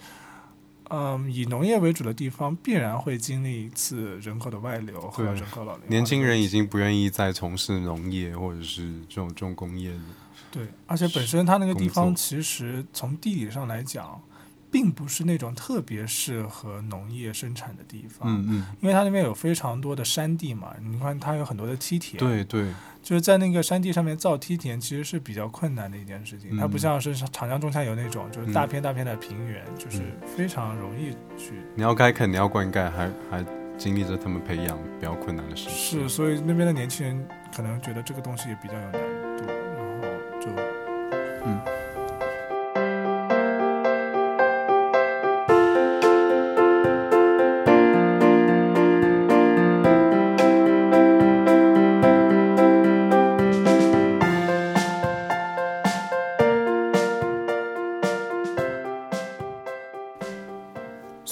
嗯，以农业为主的地方必然会经历一次人口的外流和人口老龄化年轻人已经不愿意再从事农业或者是这种重工业了。对，而且本身它那个地方其实从地理上来讲，并不是那种特别适合农业生产的地方。嗯嗯，因为它那边有非常多的山地嘛，你看它有很多的梯田，，对对，就是在那个山地上面造梯田，其实是比较困难的一件事情。它不嗯像是长江中下游那种，就是嗯大片大片的平原，就是非常容易去。你要开垦，你要灌溉，还还经历着他们培养比较困难的事情是，所以那边的年轻人可能觉得这个东西也比较有难度，然后就嗯。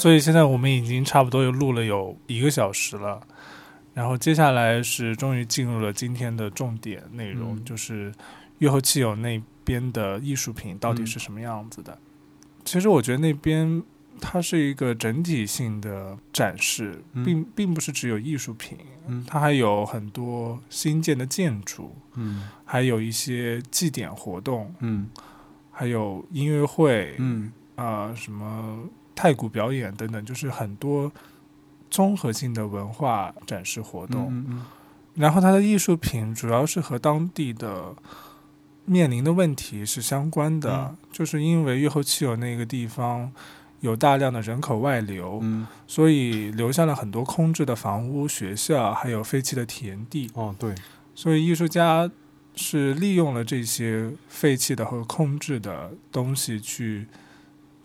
所以现在我们已经差不多又录了有一个小时了，然后接下来是终于进入了今天的重点内容，嗯。就是月后汽友那边的艺术品到底嗯是什么样子的。其实我觉得那边它是一个整体性的展示，嗯。并并不是只有艺术品，嗯。它还有很多新建的建筑，嗯。还有一些祭典活动，嗯。还有音乐会，嗯。啊、什么太鼓表演等等，就是很多综合性的文化展示活动。嗯嗯然后它的艺术品主要是和当地的面临的问题是相关的，嗯就是因为越后汽油那个地方有大量的人口外流，嗯，所以留下了很多空置的房屋、学校，还有废弃的田地。哦对，所以艺术家是利用了这些废弃的和空置的东西去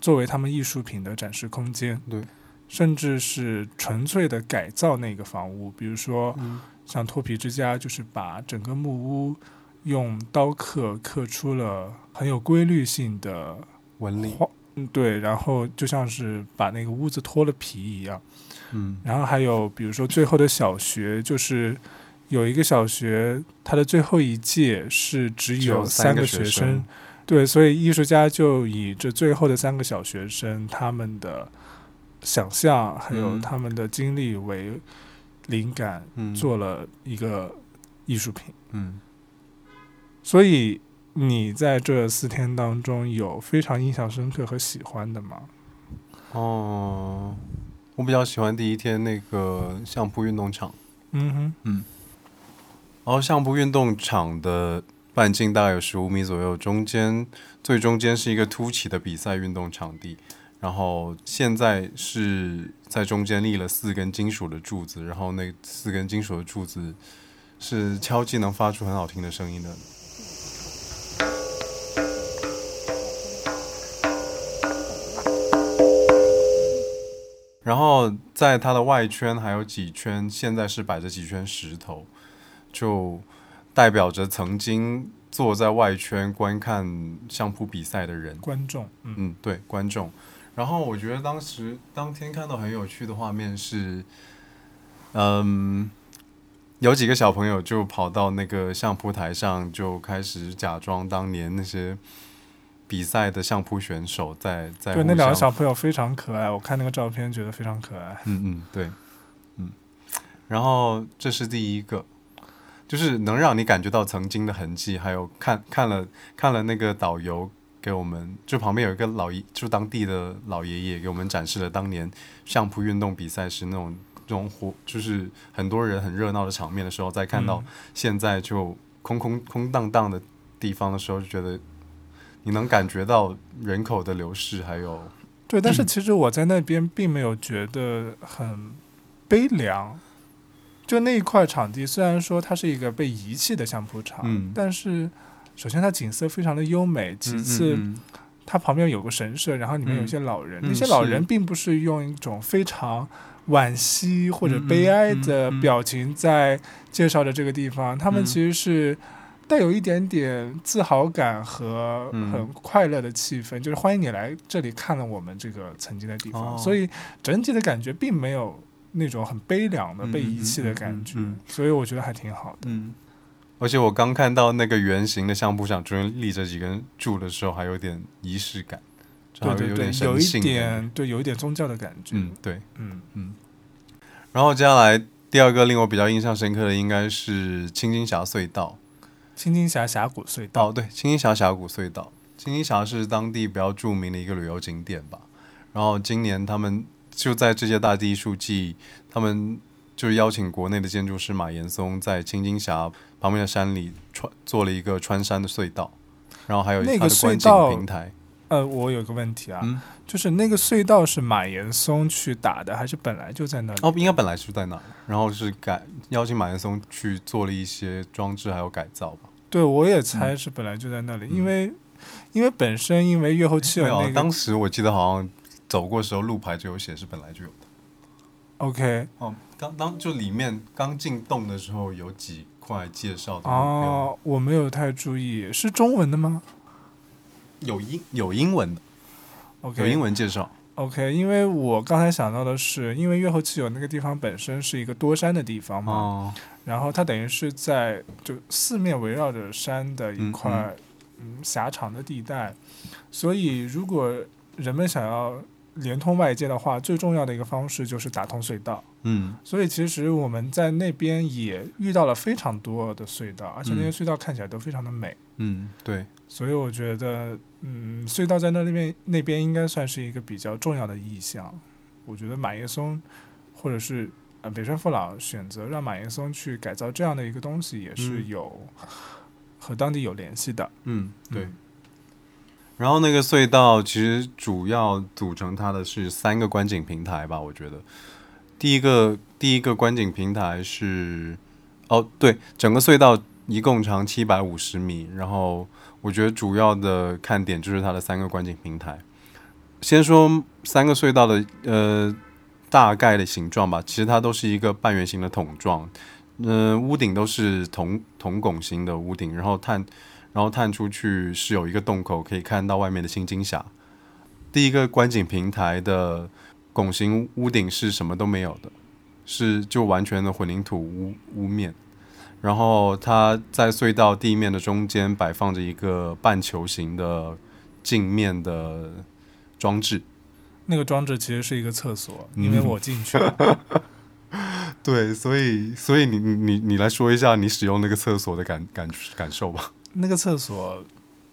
作为他们艺术品的展示空间，对，甚至是纯粹的改造那个房屋，比如说嗯。像脱皮之家，就是把整个木屋用刀刻刻出了很有规律性的纹理，嗯，对，然后就像是把那个屋子脱了皮一样。嗯。然后还有比如说最后的小学，就是有一个小学，它的最后一届是只只有有三个学生对，所以艺术家就以这最后的三个小学生他们的想象还有嗯他们的经历为灵感，嗯做了一个艺术品。嗯所以你在这四天当中有非常印象深刻和喜欢的吗？哦，我比较喜欢第一天那个相扑运动场。嗯哼，嗯然后相扑运动场的半径大概有十五米左右，中间最中间是一个凸起的比赛运动场地，然后现在是在中间立了四根金属的柱子，然后那四根金属的柱子是敲击能发出很好听的声音的。然后在它的外圈还有几圈，现在是摆着几圈石头，就代表着曾经坐在外圈观看相扑比赛的人。观众，嗯嗯，对，观众。然后我觉得当时当天看到很有趣的画面是，嗯，有几个小朋友就跑到那个相扑台上，就开始假装当年那些比赛的相扑选手在在对，那两个小朋友非常可爱，我看那个照片觉得非常可爱。嗯嗯，对，嗯，然后这是第一个，就是能让你感觉到曾经的痕迹，还有看看了看了那个导游给我们，就旁边有一个老爷，就当地的老爷爷给我们展示了当年相扑运动比赛时那种这种火，就是很多人很热闹的场面的时候，再看到嗯现在就空空空荡荡的地方的时候，就觉得你能感觉到人口的流逝，还有对，但是其实我在那边并没有觉得很悲凉。就那一块场地，虽然说它是一个被遗弃的相扑场，嗯。但是首先它景色非常的优美，其次、嗯嗯它旁边有个神社，然后里面有一些老人，嗯那些老人并不是用一种非常惋惜或者悲哀的表情在介绍着这个地方，他们嗯。其实是带有一点点自豪感和嗯很快乐的气氛，就是欢迎你来这里看了我们这个曾经的地方，哦。所以整体的感觉并没有那种很悲凉的嗯被遗弃的感觉，嗯嗯嗯嗯所以我觉得还挺好的。嗯，而且我刚看到那个圆形的相扑上中间立着几根柱的时候，还有点仪式感，对对对，有一点对，有一点宗教的感觉。嗯，对。嗯然后接下来第二个令我比较印象深刻的应该是青金峡隧道。青金峡峡谷隧道，哦，对，青金峡峡谷隧道，青金峡是当地比较著名的一个旅游景点吧。然后今年他们就在这些大地艺术季，他们就是邀请国内的建筑师马岩松在青金峡旁边的山里穿做了一个穿山的隧道，然后还有那个观景平台。呃，我有个问题啊，嗯，就是那个隧道是马岩松去打的，还是本来就在那里？哦，应该本来就在那儿，然后是改邀请马岩松去做了一些装置还有改造吧。对，我也猜是本来就在那里，因为因为本身因为月后期有对啊那，个当时我记得好像走过的时候路牌就有写是本来就有的。OK 哦，刚当就里面刚进洞的时候有几块介绍的，哦，我没有太注意，是中文的吗有英有英文的，？OK 有英文介绍。OK，因为我刚才想到的是，因为月后期有那个地方本身是一个多山的地方嘛，哦，然后它等于是在就四面围绕着山的一嗯块嗯狭长的地带，所以如果人们想要连通外界的话，最重要的一个方式就是打通隧道。嗯所以其实我们在那边也遇到了非常多的隧道，而且那些嗯隧道看起来都非常的美。嗯，对，所以我觉得，嗯，隧道在那那边那边应该算是一个比较重要的意象。我觉得马岩松或者是呃北川父老选择让马岩松去改造这样的一个东西，也是嗯有和当地有联系的。嗯对。嗯然后那个隧道其实主要组成它的是三个观景平台吧，我觉得。第一个第一个观景平台是，哦对，整个隧道一共长七百五十米，然后我觉得主要的看点就是它的三个观景平台。先说三个隧道的呃大概的形状吧，其实它都是一个半圆形的筒状，嗯、屋顶都是铜铜拱形的屋顶，然后探然后探出去是有一个洞口，可以看到外面的新金峡。第一个观景平台的拱形屋顶是什么都没有的，是就完全的混凝土屋屋面。然后它在隧道地面的中间摆放着一个半球形的镜面的装置。那个装置其实是一个厕所，嗯因为我进去了。对，所以所以你你你你来说一下你使用那个厕所的感感感受吧。那个厕所，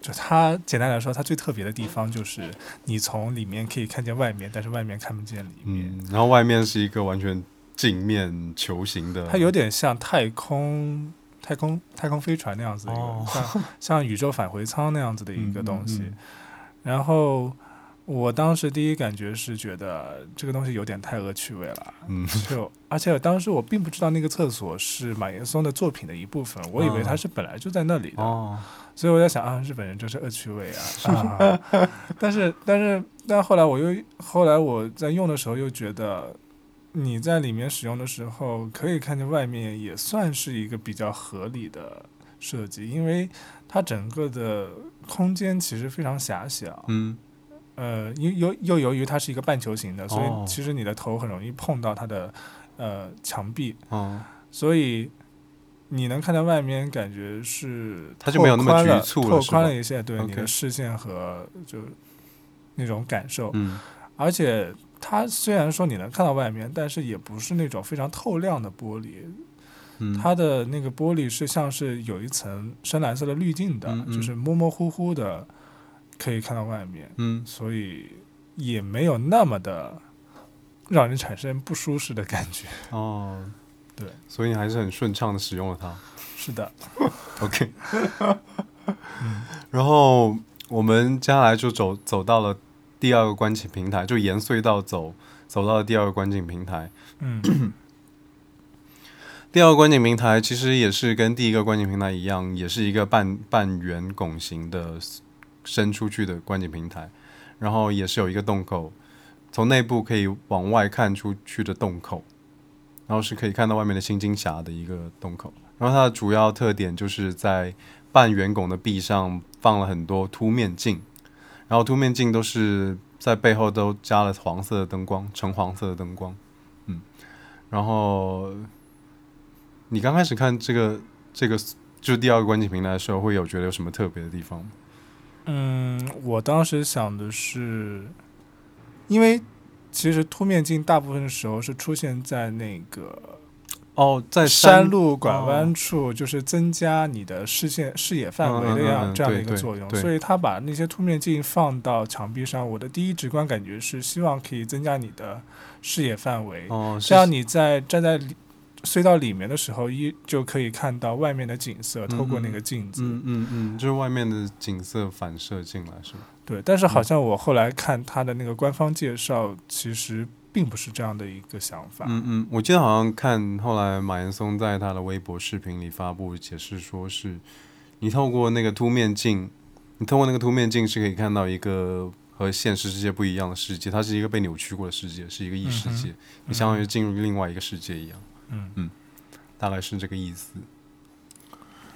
就它简单来说，它最特别的地方就是你从里面可以看见外面，但是外面看不见里面。嗯，然后外面是一个完全镜面球形的，它有点像太空、太空、太空飞船那样子的一个，哦像像宇宙返回舱那样子的一个东西。嗯嗯嗯然后我当时第一感觉是觉得这个东西有点太恶趣味了，嗯就而且当时我并不知道那个厕所是马岩松的作品的一部分，我以为它是本来就在那里的。哦，所以我在想啊，日本人真是恶趣味啊！啊但是但是但后来我又后来我在用的时候又觉得，你在里面使用的时候可以看见外面，也算是一个比较合理的设计，因为它整个的空间其实非常狭小。嗯呃，因又又由于它是一个半球形的，所哦。以其实你的头很容易碰到它的呃墙壁，哦，所以你能看到外面，感觉是它就没有那么局促了拓宽了一些对你的？视线和就那种感受。嗯。而且它虽然说你能看到外面，但是也不是那种非常透亮的玻璃，嗯，它的那个玻璃是像是有一层深蓝色的滤镜的，嗯嗯。就是模模糊糊的可以看到外面，嗯所以也没有那么的让人产生不舒适的感觉。哦，对，所以你还是很顺畅的使用了它。是的，OK，然后我们接下来就走走到了第二个观景平台，就沿隧道走走到了第二个观景平台。嗯 第二个观景平台其实也是跟第一个观景平台一样，也是一个半半圆拱形的伸出去的观景平台，然后也是有一个洞口，从内部可以往外看出去的洞口，然后是可以看到外面的新金峡的一个洞口。然后它的主要特点就是在半圆拱的壁上放了很多凸面镜，然后凸面镜都是在背后都加了黄色的灯光，橙黄色的灯光，嗯，然后你刚开始看这个这个就是第二个观景平台的时候，会有觉得有什么特别的地方吗？嗯，我当时想的是，因为其实凸面镜大部分时候是出现在那个哦，在山路拐弯处，就是增加你的视线视野范围的样嗯这样的一个作用，所以他把那些凸面镜放到墙壁上，我的第一直观感觉是希望可以增加你的视野范围，哦，这样你在站在里隧道里面的时候，一就可以看到外面的景色，透过那个镜子。嗯嗯嗯，就是外面的景色反射进来是吧？对，但是好像我后来看他的那个官方介绍，其实并不是这样的一个想法。嗯嗯，我记得好像看后来马岩松在他的微博视频里发布解释，说是你透过那个凸面镜，你透过那个凸面镜是可以看到一个和现实世界不一样的世界，它是一个被扭曲过的世界，是一个异世界，你相当于进入另外一个世界一样，嗯大概是这个意思。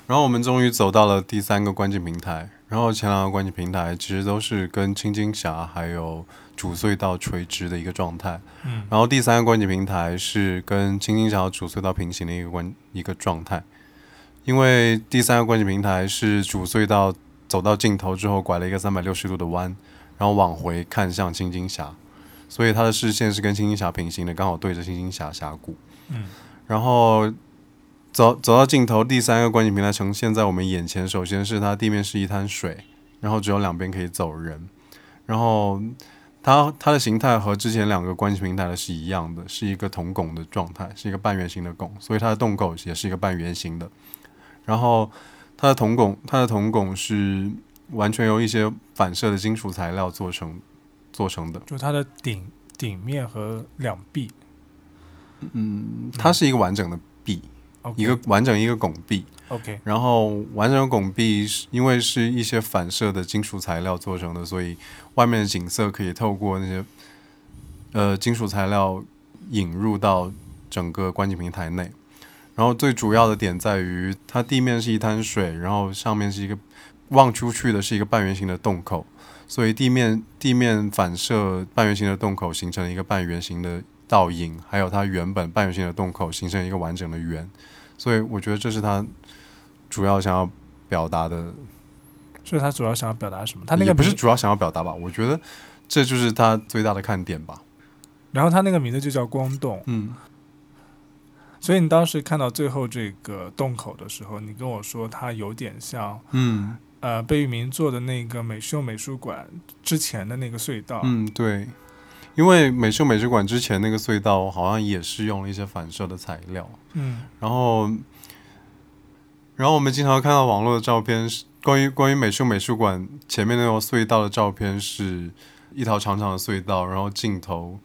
然后我们终于走到了第三个观景平台，然后前两个观景平台其实都是跟青金峡还有主隧道垂直的一个状态。嗯然后第三个观景平台是跟青金峡主隧道平行的一个观一个状态，因为第三个观景平台是主隧道走到尽头之后拐了一个三百六十度的弯，然后往回看向青金峡，所以它的视线是跟青金峡平行的，刚好对着青金峡峡谷。嗯然后走走到尽头，第三个观景平台呈现在我们眼前，首先是它地面是一滩水，然后只有两边可以走人，然后它它的形态和之前两个观景平台的是一样的，是一个铜拱的状态，是一个半圆形的拱，所以它的洞口也是一个半圆形的。然后它的铜拱，它的铜拱是完全由一些反射的金属材料做成做成的。就它的顶顶面和两壁，嗯，它是一个完整的壁一个完整一个拱壁。OK，然后完整的拱壁是因为是一些反射的金属材料做成的，所以外面的景色可以透过那些呃金属材料引入到整个观景平台内。然后最主要的点在于，它地面是一滩水，然后上面是一个望出去的是一个半圆形的洞口，所以地面地面反射半圆形的洞口形成了一个半圆形的倒影，还有它原本半圆形的洞口形成一个完整的圆。所以我觉得这是它主要想要表达的，所以他主要想要表达什么？他那也个，不是主要想要表达吧？我觉得这就是他最大的看点吧。然后他那个名字就叫光洞，嗯，所以你当时看到最后这个洞口的时候，你跟我说它有点像嗯呃贝聿铭做的那个美秀美术馆之前的那个隧道，嗯，对，因为美术美术馆之前那个隧道好像也是用了一些反射的材料，嗯然后，然后我们经常看到网络的照片是关于关于美术美术馆前面那条隧道的照片，是一条长长的隧道，然后镜头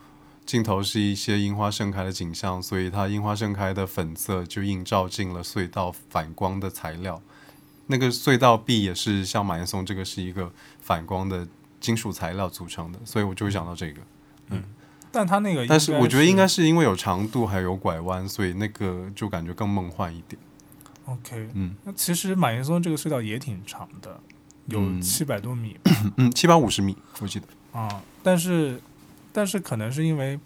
镜头是一些樱花盛开的景象，所以它樱花盛开的粉色就映照进了隧道反光的材料。那个隧道壁也是像马岩松这个是一个反光的金属材料组成的，所以我就会想到这个。但他那个，但是我觉得应该是因为有长度还有拐弯，所以那个就感觉更梦幻一点。OK。嗯那其实马岩松这个隧道也挺长的，有嗯七百多米嗯，七百五十米，我记得。啊、但是但是可能是因为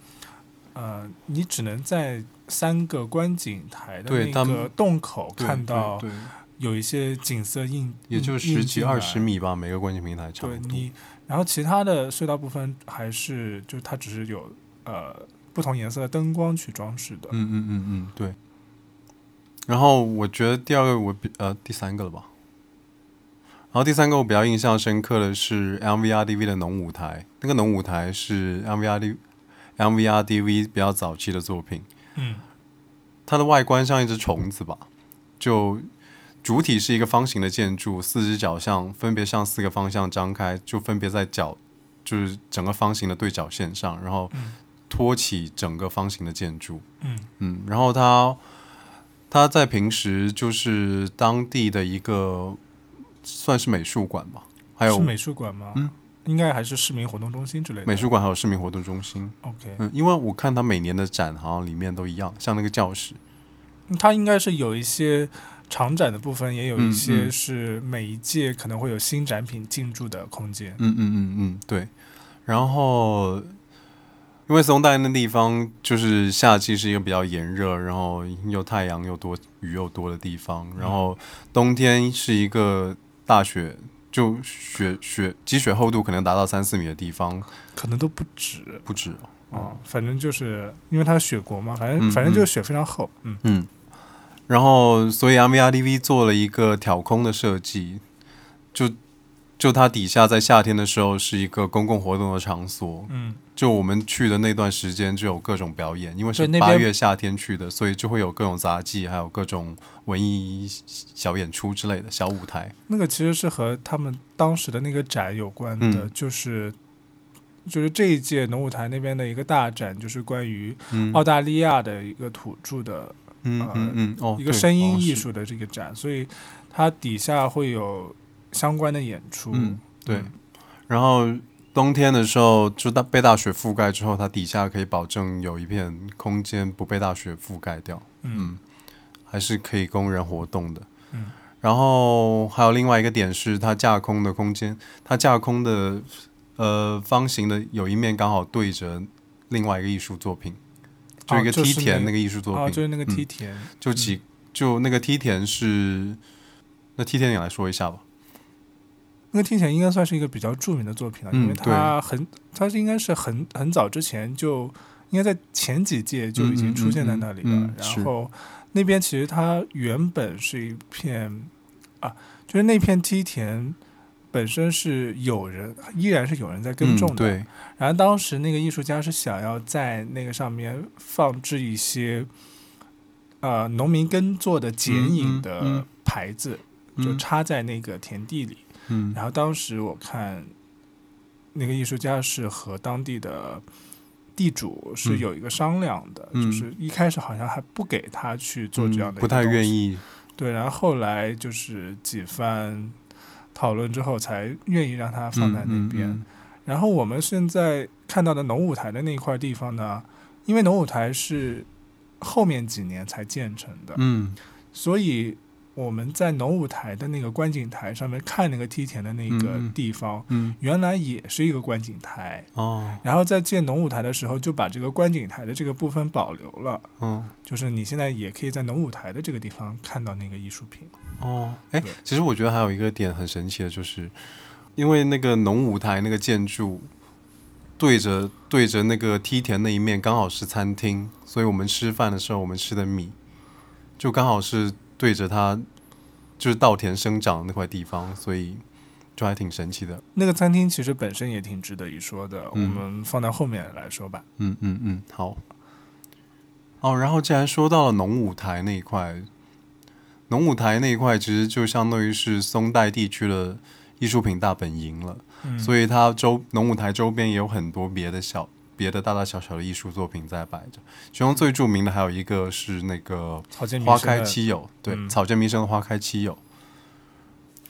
呃，你只能在三个观景台的那个洞口看到有一些景色映，也就十几二十米吧，每个观景平台差不多。对你，然后其他的隧道部分还是就它只是有呃不同颜色的灯光去装饰的。嗯嗯嗯嗯，对。然后我觉得第二个我比呃第三个了吧。然后第三个我比较印象深刻的是 MVRDV 的农舞台，那个农舞台是 MVRD MVRDV 比较早期的作品，嗯它的外观像一只虫子吧，就主体是一个方形的建筑，四只脚向分别向四个方向张开，就分别在角就是整个方形的对角线上，然后嗯托起整个方形的建筑。嗯嗯，然后它它在平时就是当地的一个算是美术馆吧，还有是美术馆吗？嗯，应该还是市民活动中心之类的。美术馆还有市民活动中心。OK，嗯，因为我看它每年的展好像里面都一样，像那个教室。它应该是有一些常展的部分，也有一嗯些嗯是每一届可能会有新展品进驻的空间。嗯嗯嗯嗯，对。然后，因为松代那地方就是夏季是一个比较炎热，然后又太阳又多、雨又多的地方，然后冬天是一个大雪就雪雪积雪厚度可能达到三四米的地方，可能都不止不止哦。啊、反正就是因为它是雪国嘛，反正、嗯反正就是雪非常厚，嗯嗯，然后所以 MVRDV 做了一个挑空的设计，就就它底下在夏天的时候是一个公共活动的场所，嗯。就我们去的那段时间就有各种表演，因为是八月夏天去的，所以就会有各种杂技，还有各种文艺小演出之类的小舞台。那个其实是和他们当时的那个展有关的，嗯。就是就是这一届农舞台那边的一个大展，就是关于嗯。澳大利亚的一个土著的嗯呃嗯嗯哦，一个声音艺。哦术的这个展，所以它底下会有相关的演出。嗯对嗯然后冬天的时候，就大被大雪覆盖之后，它底下可以保证有一片空间不被大雪覆盖掉。嗯嗯，还是可以供人活动的。嗯，然后还有另外一个点是，它架空的空间，它架空的呃方形的有一面刚好对着另外一个艺术作品，就一个梯田那个艺术作哦，品，就是那个嗯梯田，就几就那个梯田是，那梯田你来说一下吧。那个梯田应该算是一个比较著名的作品了，嗯因为它很，它是应该是很很早之前就应该在前几届就已经出现在那里了。嗯嗯嗯嗯然后那边其实它原本是一片啊，就是那片梯田本身是有人，依然是有人在耕种的。嗯、对，然后当时那个艺术家是想要在那个上面放置一些呃农民耕作的剪影的嗯牌子，就嗯插在那个田地里。嗯然后当时我看那个艺术家是和当地的地主是嗯有一个商量的，嗯就是一开始好像还不给他去做这样的、嗯不太愿。意。对，然后后来就是几番讨论之后，才愿意让它放在那边。嗯然后我们现在看到的农舞台的那块地方呢，因为农舞台是后面几年才建成的，嗯所以我们在农舞台的那个观景台上面看那个梯田的那个嗯嗯。地方，嗯。原来也是一个观景台。哦。然后在建农舞台的时候，就把这个观景台的这个部分保留了，哦。就是你现在也可以在农舞台的这个地方看到那个艺术品。哦，哎，其实我觉得还有一个点很神奇的，就是因为那个农舞台那个建筑对着对着那个梯田那一面刚好是餐厅，所以我们吃饭的时候，我们吃的米就刚好是对着它就是稻田生长的那块地方，所以就还挺神奇的。那个餐厅其实本身也挺值得一说的，嗯我们放在后面来说吧。嗯嗯嗯，好。哦，然后既然说到了农舞台那一块，农舞台那一块其实就相当于是松代地区的艺术品大本营了，嗯，所以它周农舞台周边也有很多别的小、别的大大小小的艺术作品在摆着。其中最著名的还有一个是那个花开七友，对，嗯草间弥生的花开七友。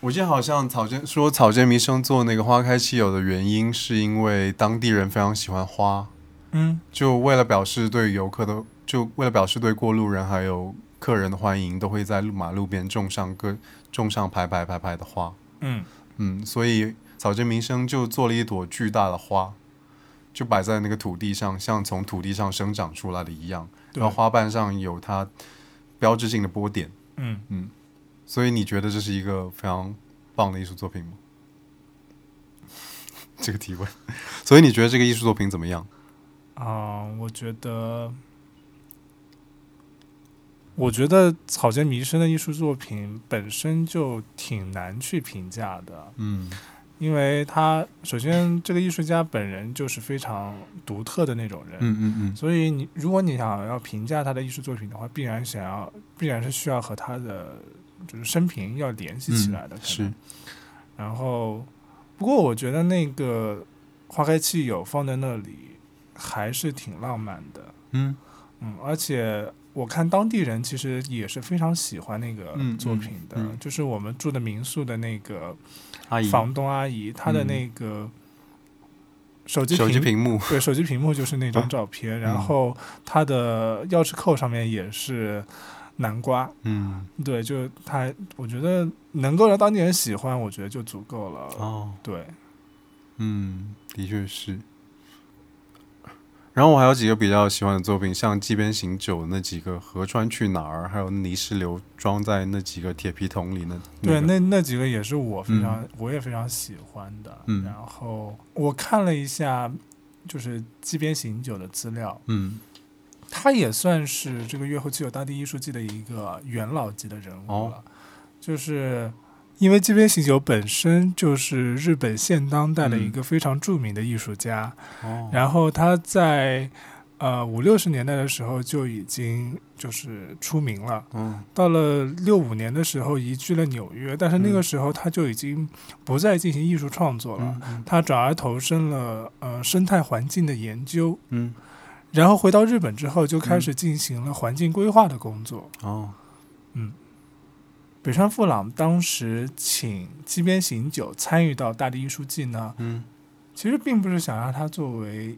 我记得好像草间说草间弥生做那个花开七友的原因，是因为当地人非常喜欢花，嗯就为了表示对游客的，就为了表示对过路人还有客人的欢迎，都会在路马路边种上各种上排排排排的花。嗯嗯，所以草间弥生就做了一朵巨大的花，就摆在那个土地上，像从土地上生长出来的一样。对然后花瓣上有它标志性的波点，嗯，所以你觉得这是一个非常棒的艺术作品吗？这个提问，所以你觉得这个艺术作品怎么样？啊、我觉得，我觉得草间弥生的艺术作品本身就挺难去评价的，嗯因为他首先这个艺术家本人就是非常独特的那种人，嗯嗯嗯。所以你如果你想要评价他的艺术作品的话，必然想要必然是需要和他的就是生平要联系起来的，嗯是，然后，不过我觉得那个花开气友放在那里还是挺浪漫的，嗯。嗯，而且我看当地人其实也是非常喜欢那个嗯作品的，嗯。嗯就是我们住的民宿的那个阿姨，房东阿姨，她的嗯。那个手机手机屏幕，对手机屏幕就是那张照片，然嗯。后她的钥匙扣上面也是南瓜，嗯。对，就她，我觉得能够让当地人喜欢，我觉得就足够了，哦，对。嗯，的确是。然后我还有几个比较喜欢的作品，像《街边行酒》那几个《河川去哪儿》，还有泥石流装在那几个铁皮桶里那对，那那几个也是我非常、我也非常喜欢的。嗯。然后我看了一下，就是街边行酒的资料，嗯。他也算是这个月后七友大地艺术季的一个元老级的人物了，哦。就是。因为街边行酒本身就是日本现当代的一个非常著名的艺术家，哦。然后他在呃五六十年代的时候就已经就是出名了，嗯。到了六五年的时候移居了纽约，但是那个嗯。时候他就已经不再进行艺术创作了，嗯他转而投身了呃生态环境的研究，嗯。然后回到日本之后就开始进行了环境规划的工作。哦北川富朗当时请街边行酒参与到大地艺术季呢，嗯。其实并不是想让他作为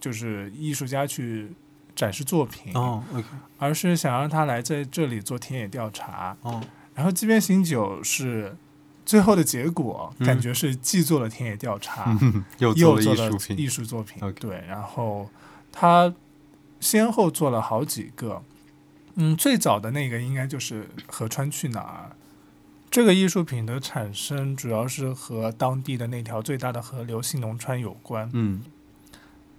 就是艺术家去展示作品，哦 OK 而是想让他来在这里做田野调查。哦。然后街边行酒是最后的结果，嗯。感觉是既做了田野调查，又又做了艺术品。艺术作品。对，然后他先后做了好几个，嗯，最早的那个应该就是《河川去哪儿》。这个艺术品的产生主要是和当地的那条最大的河流信浓川有关。嗯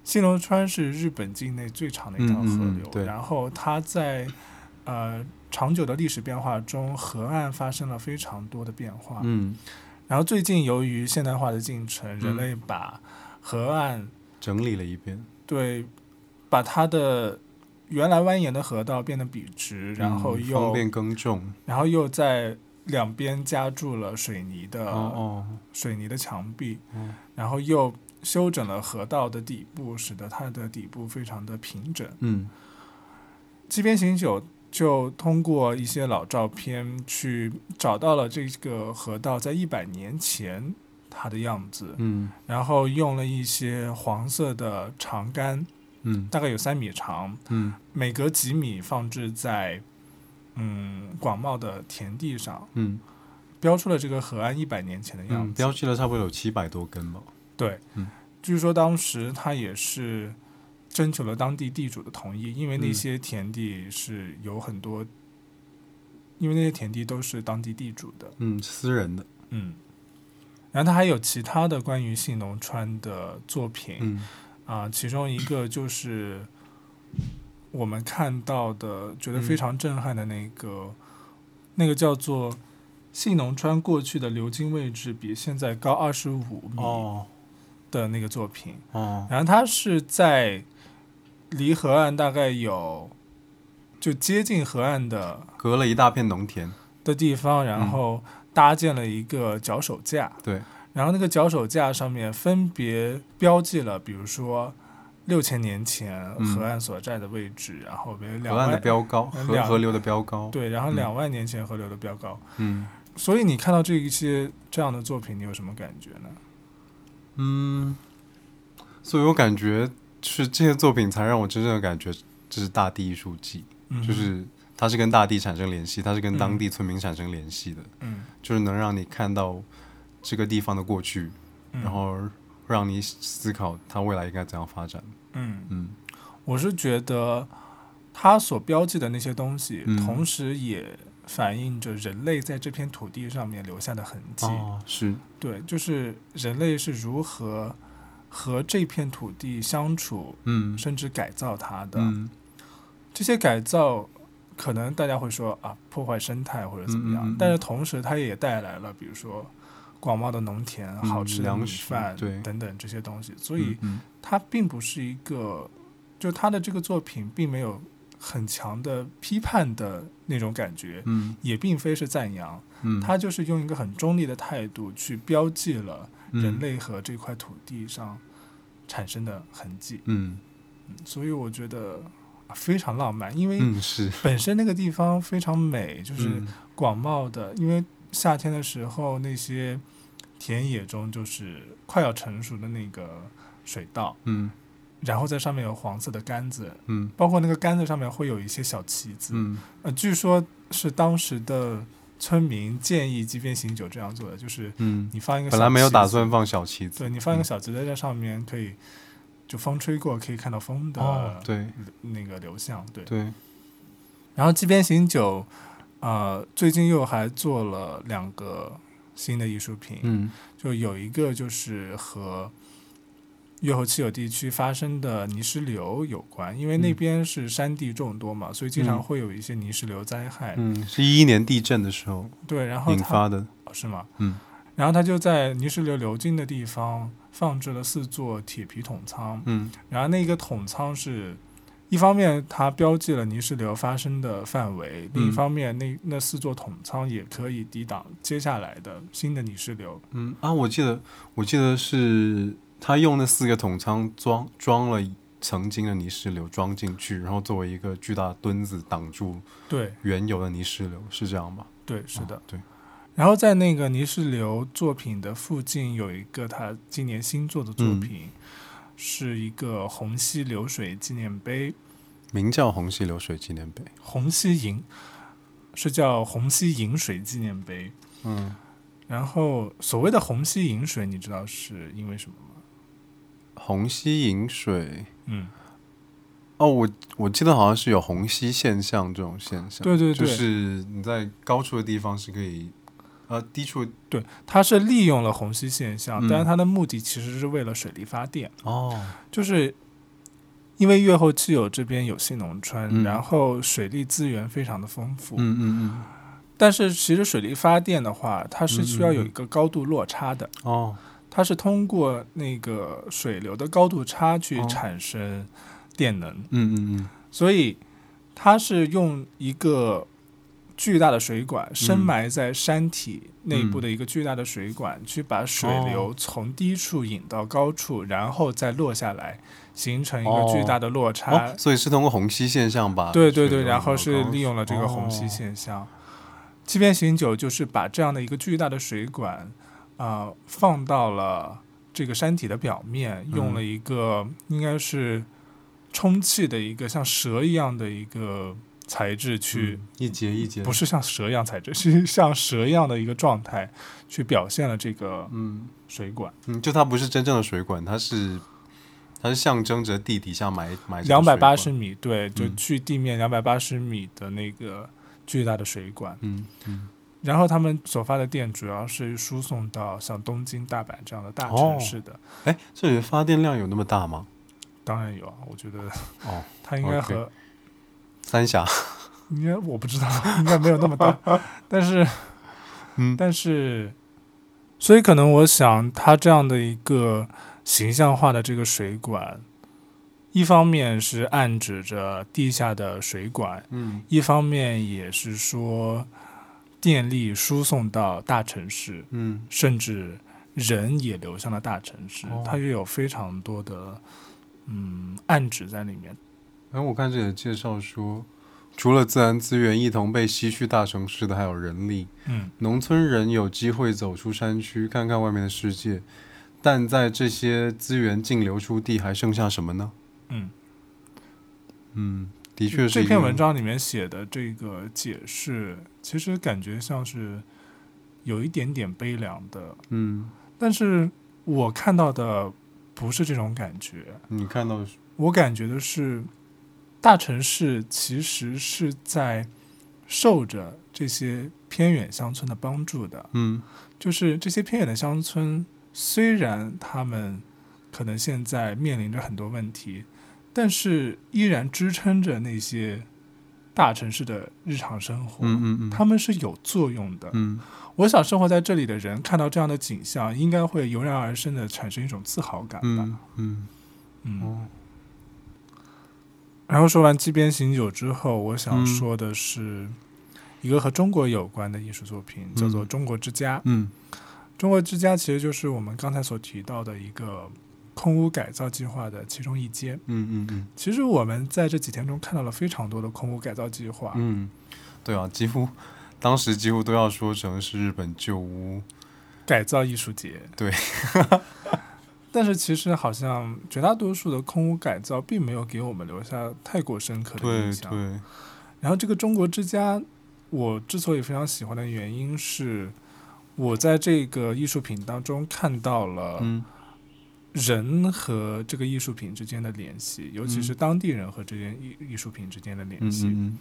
信浓川是日本境内最长的一条河流，对然后它在呃长久的历史变化中，河岸发生了非常多的变化。嗯然后最近由于现代化的进程，人类把河岸整理了一遍对把它的原来蜿蜒的河道变得笔直，然后嗯又、方便耕种。然后又在两边加筑了水泥的、哦哦。水泥的墙壁，嗯然后又修整了河道的底部，使得它的底部非常的平整。嗯。街边行酒就通过一些老照片去找到了这个河道在一百年前它的样子，嗯。然后用了一些黄色的长杆，嗯。大概有三米长，嗯。每隔几米放置在嗯广袤的田地上，嗯。标出了这个河岸一百年前的样嗯，子。标记了差不多有七百多根吧。对，嗯。据说当时他也是征求了当地地主的同意，因为那嗯。些田地是有很多，因为那些田地都是当地地主的，嗯，私人的。嗯。然后他还有其他的关于信浓川的作品嗯啊、其中一个就是我们看到的觉得嗯非常震撼的那个，那个叫做信浓川过去的流经位置比现在高二十五米哦的那个作品。哦然后它是在离河岸大概有就接近河岸的隔了一大片农田。的地方，然后搭建了一个脚手架，对，然后那个脚手架上面分别标记了，比如说六千年前嗯河岸所在的位置，然后比如两河岸的标高，河河流的标高。对，然后嗯。两万年前河流的标高。嗯。所以你看到这一些这样的作品，你有什么感觉呢？嗯，所以我感觉是这些作品才让我真正的感觉这是大地艺术季，嗯，就是它是跟大地产生联系，它是跟当嗯。地村民产生联系的，嗯，就是能让你看到这个地方的过去，嗯然后让你思考它未来应该怎样发展。嗯。嗯我是觉得它所标记的那些东西，嗯同时也反映着人类在这片土地上面留下的痕迹。哦，是，对，就是人类是如何和这片土地相处，嗯甚至改造它的。嗯这些改造，可能大家会说啊，破坏生态或者怎么样，嗯嗯嗯但是同时它也带来了，比如说广袤的农田、嗯好吃的饭对。等等这些东西，所以。嗯它并不是一个，就他的这个作品并没有很强的批判的那种感觉，嗯。也并非是赞扬，嗯，他就是用一个很中立的态度去标记了嗯。人类和这块土地上产生的痕迹，嗯。嗯所以我觉得啊非常浪漫，因为本身那个地方非常美，就是嗯。广袤的，因为夏天的时候那些田野中就是快要成熟的那个水稻。嗯然后在上面有黄色的杆子，嗯包括那个杆子上面会有一些小旗子。嗯呃，据说是当时的村民建议即便行酒这样做的，就是嗯，你放一个本来没有打算，放小旗子，对你放一个小旗子在上面可以就风吹过可以看到风的、哦，对那个流向，对。对，然后即便行酒，呃，最近又还做了两个新的艺术品，嗯就有一个就是和越后七有地区发生的泥石流有关，因为那嗯边是山地众多嘛，所以经常嗯会有一些泥石流灾害。嗯，是一一年地震的时候对，然后它引发的，哦是吗？嗯。然后他就在泥石流流经的地方放置了四座铁皮桶仓，嗯然后那个桶仓是一方面它标记了泥石流发生的范围，另一嗯方面那那四座桶仓也可以抵挡接下来的新的泥石流。嗯啊，我记得我记得是他用那四个桶仓装装了曾经的泥石流装进去，然后作为一个巨大的墩子挡住对原有的泥石流，是这样吧？对，是的。哦对，然后在那个泥石流作品的附近有一个他今年新做的作嗯品，是一个虹溪流水纪念碑。名叫虹溪流水纪念碑。虹溪引是叫虹溪引水纪念碑。嗯，然后所谓的虹溪引水，你知道是因为什么吗？虹溪引水。嗯，哦，我我记得好像是有虹吸现象这种现象，对对对，就是你在高处的地方是可以，呃，低处对，它是利用了虹吸现象，嗯。但是它的目的其实是为了水力发电，哦，就是因为越后期有这边有新农村，嗯然后水利资源非常的丰富，嗯嗯但是其实水力发电的话，它是需要有一个高度落差的，嗯，哦，它是通过那个水流的高度差去哦。产生电能，嗯嗯嗯，所以它是用一个巨大的水管深埋在山体内部的一个巨大的水管，去把水流从低处引到高处，然后再落下来，形成一个巨大的落差。哦，所以是通过虹吸现象吧？对对对，然后是利用了这个虹吸哦现象。七边形酒就是把这样的一个巨大的水管，啊、放到了这个山体的表面，用嗯了一个应该是充气的一个像蛇一样的一个材质去，嗯一节一节，不是像蛇一样材质，是像蛇一样的一个状态去表现了这个嗯水管。嗯，就它不是真正的水管，它是它是象征着地底下埋埋两百八十，米，对，就嗯距地面两百八十米的那个巨大的水管。嗯嗯然后他们所发的电主要是输送到像东京、大阪这样的大城市的。哎，这里的发电量有那么大吗？当然有啊，我觉得哦，它应该和三峡，应该我不知道，应该没有那么大，但是嗯。但是，所以可能我想，它这样的一个形象化的这个水管，一方面是暗指着地下的水管，嗯。一方面也是说电力输送到大城市，嗯。甚至人也流向了大城市，哦。它也有非常多的嗯暗指在里面。然后我看这里的介绍说，除了自然资源一同被吸去大城市的，还有人力。嗯农村人有机会走出山区，看看外面的世界，但在这些资源净流出地，还剩下什么呢？嗯，嗯，的确是这篇文章里面写的这个解释，其实感觉像是有一点点悲凉的，嗯，但是我看到的不是这种感觉，你看到我感觉的是大城市其实是在受着这些偏远乡村的帮助的。嗯就是这些偏远的乡村，虽然他们可能现在面临着很多问题，但是依然支撑着那些大城市的日常生活。嗯嗯嗯，他们是有作用的。嗯我想生活在这里的人看到这样的景象，应该会油然而生的产生一种自豪感吧。嗯嗯嗯哦然后说完街边行酒之后，我想嗯说的是一个和中国有关的艺术作品，叫做《中国之家》。嗯中国之家其实就是我们刚才所提到的一个空屋改造计划的其中一间。嗯嗯嗯其实我们在这几天中看到了非常多的空屋改造计划，嗯，对啊，几乎当时几乎都要说成是日本旧屋。改造艺术节。对，但是其实好像绝大多数的空屋改造并没有给我们留下太过深刻的印象。对。对，然后这个中国之家，我之所以非常喜欢的原因是，我在这个艺术品当中看到了嗯。人和这个艺术品之间的联系，尤其是嗯。当地人和这件艺艺术品之间的联系。嗯嗯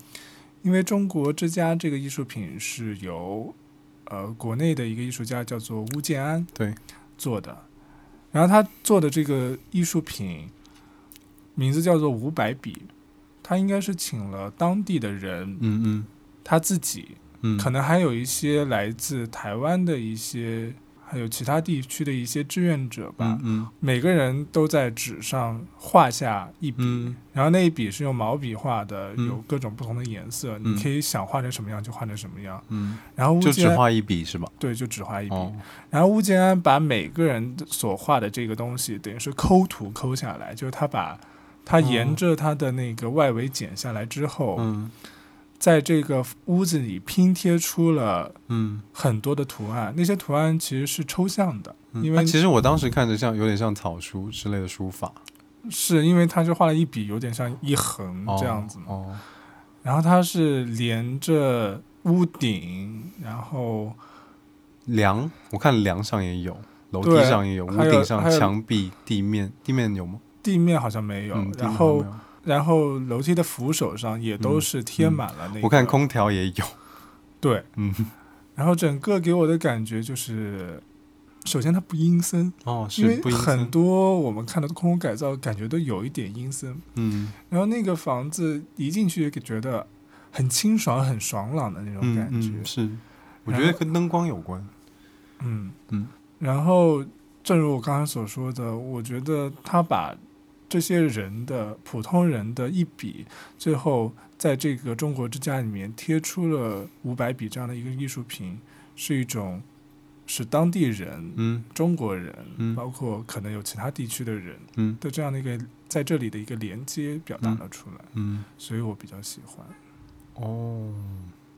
因为中国之家这个艺术品是由呃国内的一个艺术家叫做邬建安对。做的，然后他做的这个艺术品名字叫做五百笔，他应该是请了当地的人，嗯嗯。他自己嗯，可能还有一些来自台湾的一些，还有其他地区的一些志愿者吧，嗯嗯每个人都在纸上画下一笔，嗯然后那一笔是用毛笔画的，嗯有各种不同的颜色，嗯你可以想画成什么样就画成什么样。嗯，然后乌建安就只画一笔是吧？对，就只画一笔。哦，然后乌建安把每个人所画的这个东西，等于是抠图抠下来，就是他把他沿着他的那个外围剪下来之后，嗯在这个屋子里拼贴出了嗯，很多的图案。那些图案其实是抽象的，嗯因为啊其实我当时看着像有点像草书之类的书法是因为他是画了一笔，有点像一横这样子嘛。哦，然后它是连着屋顶，然后梁我看梁上也有，楼梯上也有，屋顶上墙壁、地面，地面有吗？地面好像没有，嗯，然后然后楼梯的扶手上也都是贴满了那个。我看空调也有，对，嗯，然后整个给我的感觉就是，首先它不阴森，哦，因为是不阴很，多我们看到的空屋改造感觉都有一点阴森。嗯。然后那个房子一进去就觉得很清爽、很爽朗的那种嗯感觉。嗯，是，我觉得跟灯光有关，嗯。嗯。然后，正如我刚才所说的，我觉得他把这些人的普通人的一笔，最后在这个中国之家里面贴出了五百笔这样的一个艺术品，是一种是当地人、嗯。中国人，嗯。包括可能有其他地区的人嗯。的这样的一个在这里的一个连接表达了出来，嗯，所以我比较喜欢。哦，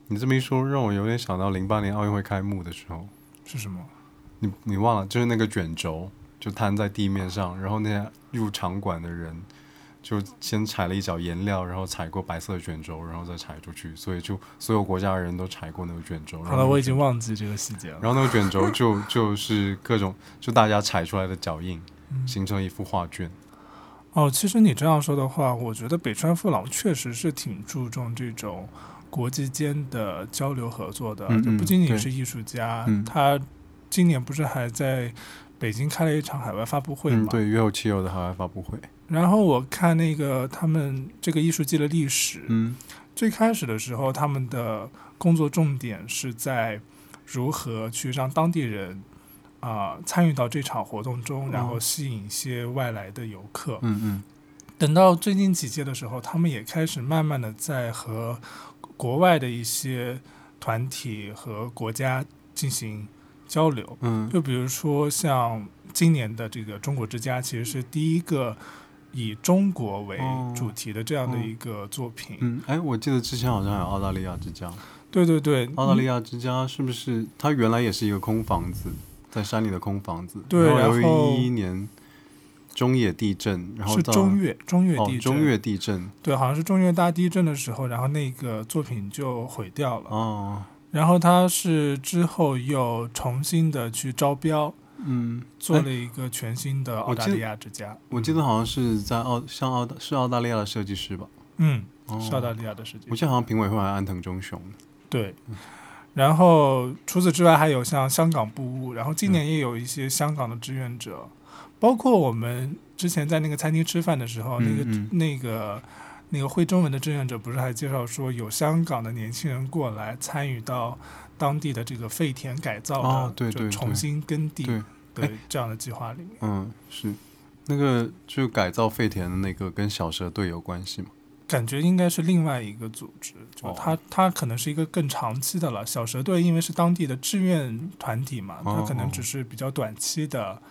你这么一说，让我有点想到零八年奥运会开幕的时候，是什么？你你忘了，就是那个卷轴就摊在地面上，然后那些入场馆的人就先踩了一脚颜料，然后踩过白色的卷轴，然后再踩出去，所以就所有国家的人都踩过那个卷轴。后好了，我已经忘记这个细节了。然后那个卷轴就就是各种就大家踩出来的脚印，嗯形成一幅画卷。哦，其实你这样说的话，我觉得北川富朗确实是挺注重这种国际间的交流合作的，嗯嗯就不仅仅是艺术家，嗯他今年不是还在北京开了一场海外发布会嗯，嘛？对，约后期有的海外发布会。然后我看那个他们这个艺术季的历史，嗯最开始的时候，他们的工作重点是在如何去让当地人啊、参与到这场活动中，然后吸引一些外来的游客。嗯嗯等到最近几届的时候，他们也开始慢慢的在和国外的一些团体和国家进行交流。嗯就比如说像今年的这个中国之家，其实是第一个以中国为主题的这样的一个作品。嗯，哎，我记得之前好像还有澳大利亚之家，对对对，澳大利亚之家是不是它原来也是一个空房子，在山里的空房子？对然然后由于一一年中野地震，然后是中越中越哦地震，中越地震对，好像是中越大地震的时候，然后那个作品就毁掉了。哦，然后他是之后又重新的去招标，嗯，哎做了一个全新的澳大利亚之家。我记得好像是在澳，像澳大是澳大利亚的设计师吧？嗯，哦是澳大利亚的设计我记得好像评委会还安藤忠雄。对。然后除此之外，还有像香港布屋，然后今年也有一些香港的志愿者，包括我们之前在那个餐厅吃饭的时候，那个嗯那个那个会中文的志愿者不是还介绍说，有香港的年轻人过来参与到当地的这个废田改造的，哦对对就重新耕地对，的这样的计划里面。嗯，是那个就改造废田的那个跟小蛇队有关系吗？感觉应该是另外一个组织，就哦它它可能是一个更长期的了。小蛇队因为是当地的志愿团体嘛，它哦可能只是比较短期的，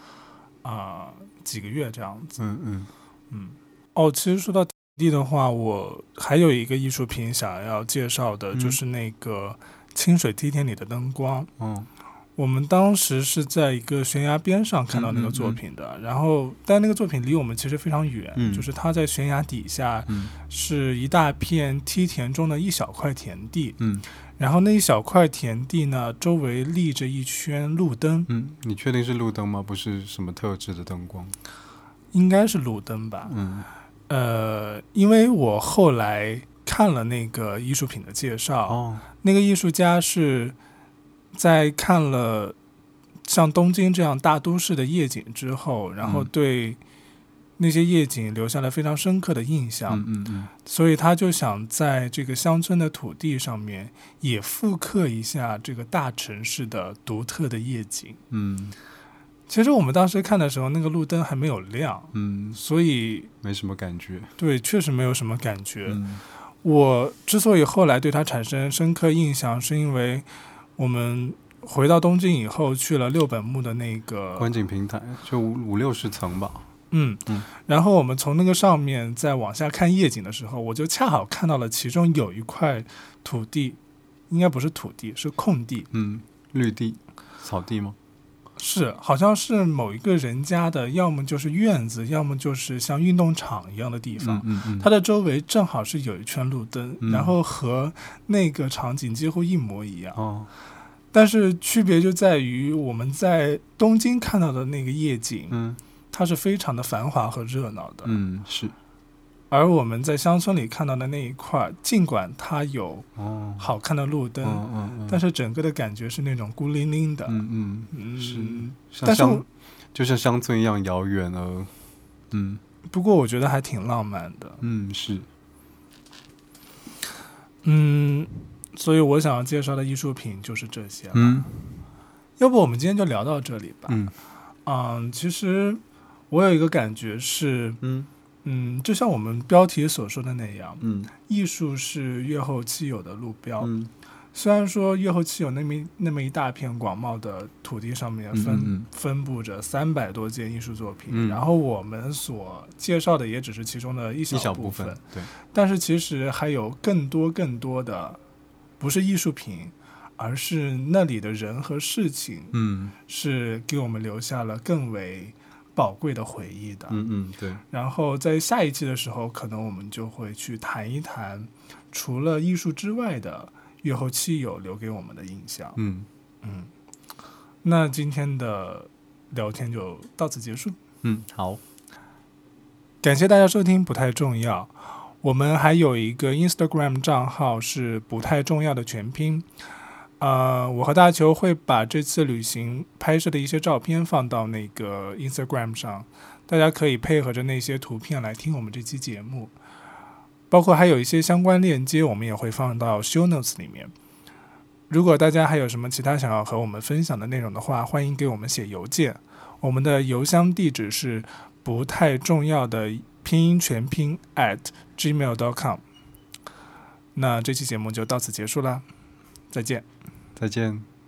啊、几个月这样子。嗯嗯嗯，哦，其实说到地的话，我还有一个艺术品想要介绍的，嗯就是那个清水梯田里的灯光。嗯我们当时是在一个悬崖边上看到那个作品的，然后但那个作品离我们其实非常远，嗯就是它在悬崖底下嗯是一大片梯田中的一小块田地，嗯然后那一小块田地呢，周围立着一圈路灯，嗯，你确定是路灯吗？不是什么特制的灯光？应该是路灯吧？嗯呃，因为我后来看了那个艺术品的介绍，哦，那个艺术家是在看了像东京这样大都市的夜景之后，然后嗯。对那些夜景留下了非常深刻的印象，嗯嗯嗯。所以他就想在这个乡村的土地上面也复刻一下这个大城市的独特的夜景。嗯其实我们当时看的时候，那个路灯还没有亮，嗯，所以没什么感觉。对，确实没有什么感觉。嗯我之所以后来对它产生深刻印象，是因为我们回到东京以后去了六本木的那个观景平台就五五六十层吧。嗯嗯然后我们从那个上面再往下看夜景的时候，我就恰好看到了其中有一块土地，应该不是土地，是空地，嗯，绿地、草地吗？是好像是某一个人家的，要么就是院子，要么就是像运动场一样的地方。嗯嗯它的周围正好是有一圈路灯，嗯然后和那个场景几乎一模一样。哦，但是区别就在于我们在东京看到的那个夜景，嗯它是非常的繁华和热闹的，嗯是而我们在乡村里看到的那一块，尽管它有哦，好看的路灯，嗯嗯嗯，但是整个的感觉是那种孤零零的。嗯嗯，嗯，是。但是就像乡村一样遥远哦，嗯。不过我觉得还挺浪漫的。嗯是，嗯，所以我想要介绍的艺术品就是这些了。嗯。要不我们今天就聊到这里吧。嗯。嗯，其实我有一个感觉是，嗯嗯，就像我们标题所说的那样，嗯艺术是越后期有的路标。嗯。虽然说越后期有那么那么一大片广袤的土地上面分、嗯嗯分布着三百多件艺术作品，嗯。然后我们所介绍的也只是其中的一一小部部分，对，但是其实还有更多更多的，不是艺术品，而是那里的人和事情，嗯。是给我们留下了更为宝贵的回忆的。嗯嗯对，然后在下一期的时候，可能我们就会去谈一谈，除了艺术之外的越后期友留给我们的印象。嗯嗯，那今天的聊天就到此结束，嗯好，感谢大家收听，不太重要。我们还有一个 Instagram 账号是不太重要的全拼。呃，我和大球会把这次旅行拍摄的一些照片放到那个 Instagram 上，大家可以配合着那些图片来听我们这期节目。包括还有一些相关链接，我们也会放到 Show Notes 里面。如果大家还有什么其他想要和我们分享的内容的话，欢迎给我们写邮件。我们的邮箱地址是不太重要的拼音全拼 at gmail.com。那这期节目就到此结束啦，再见。再见。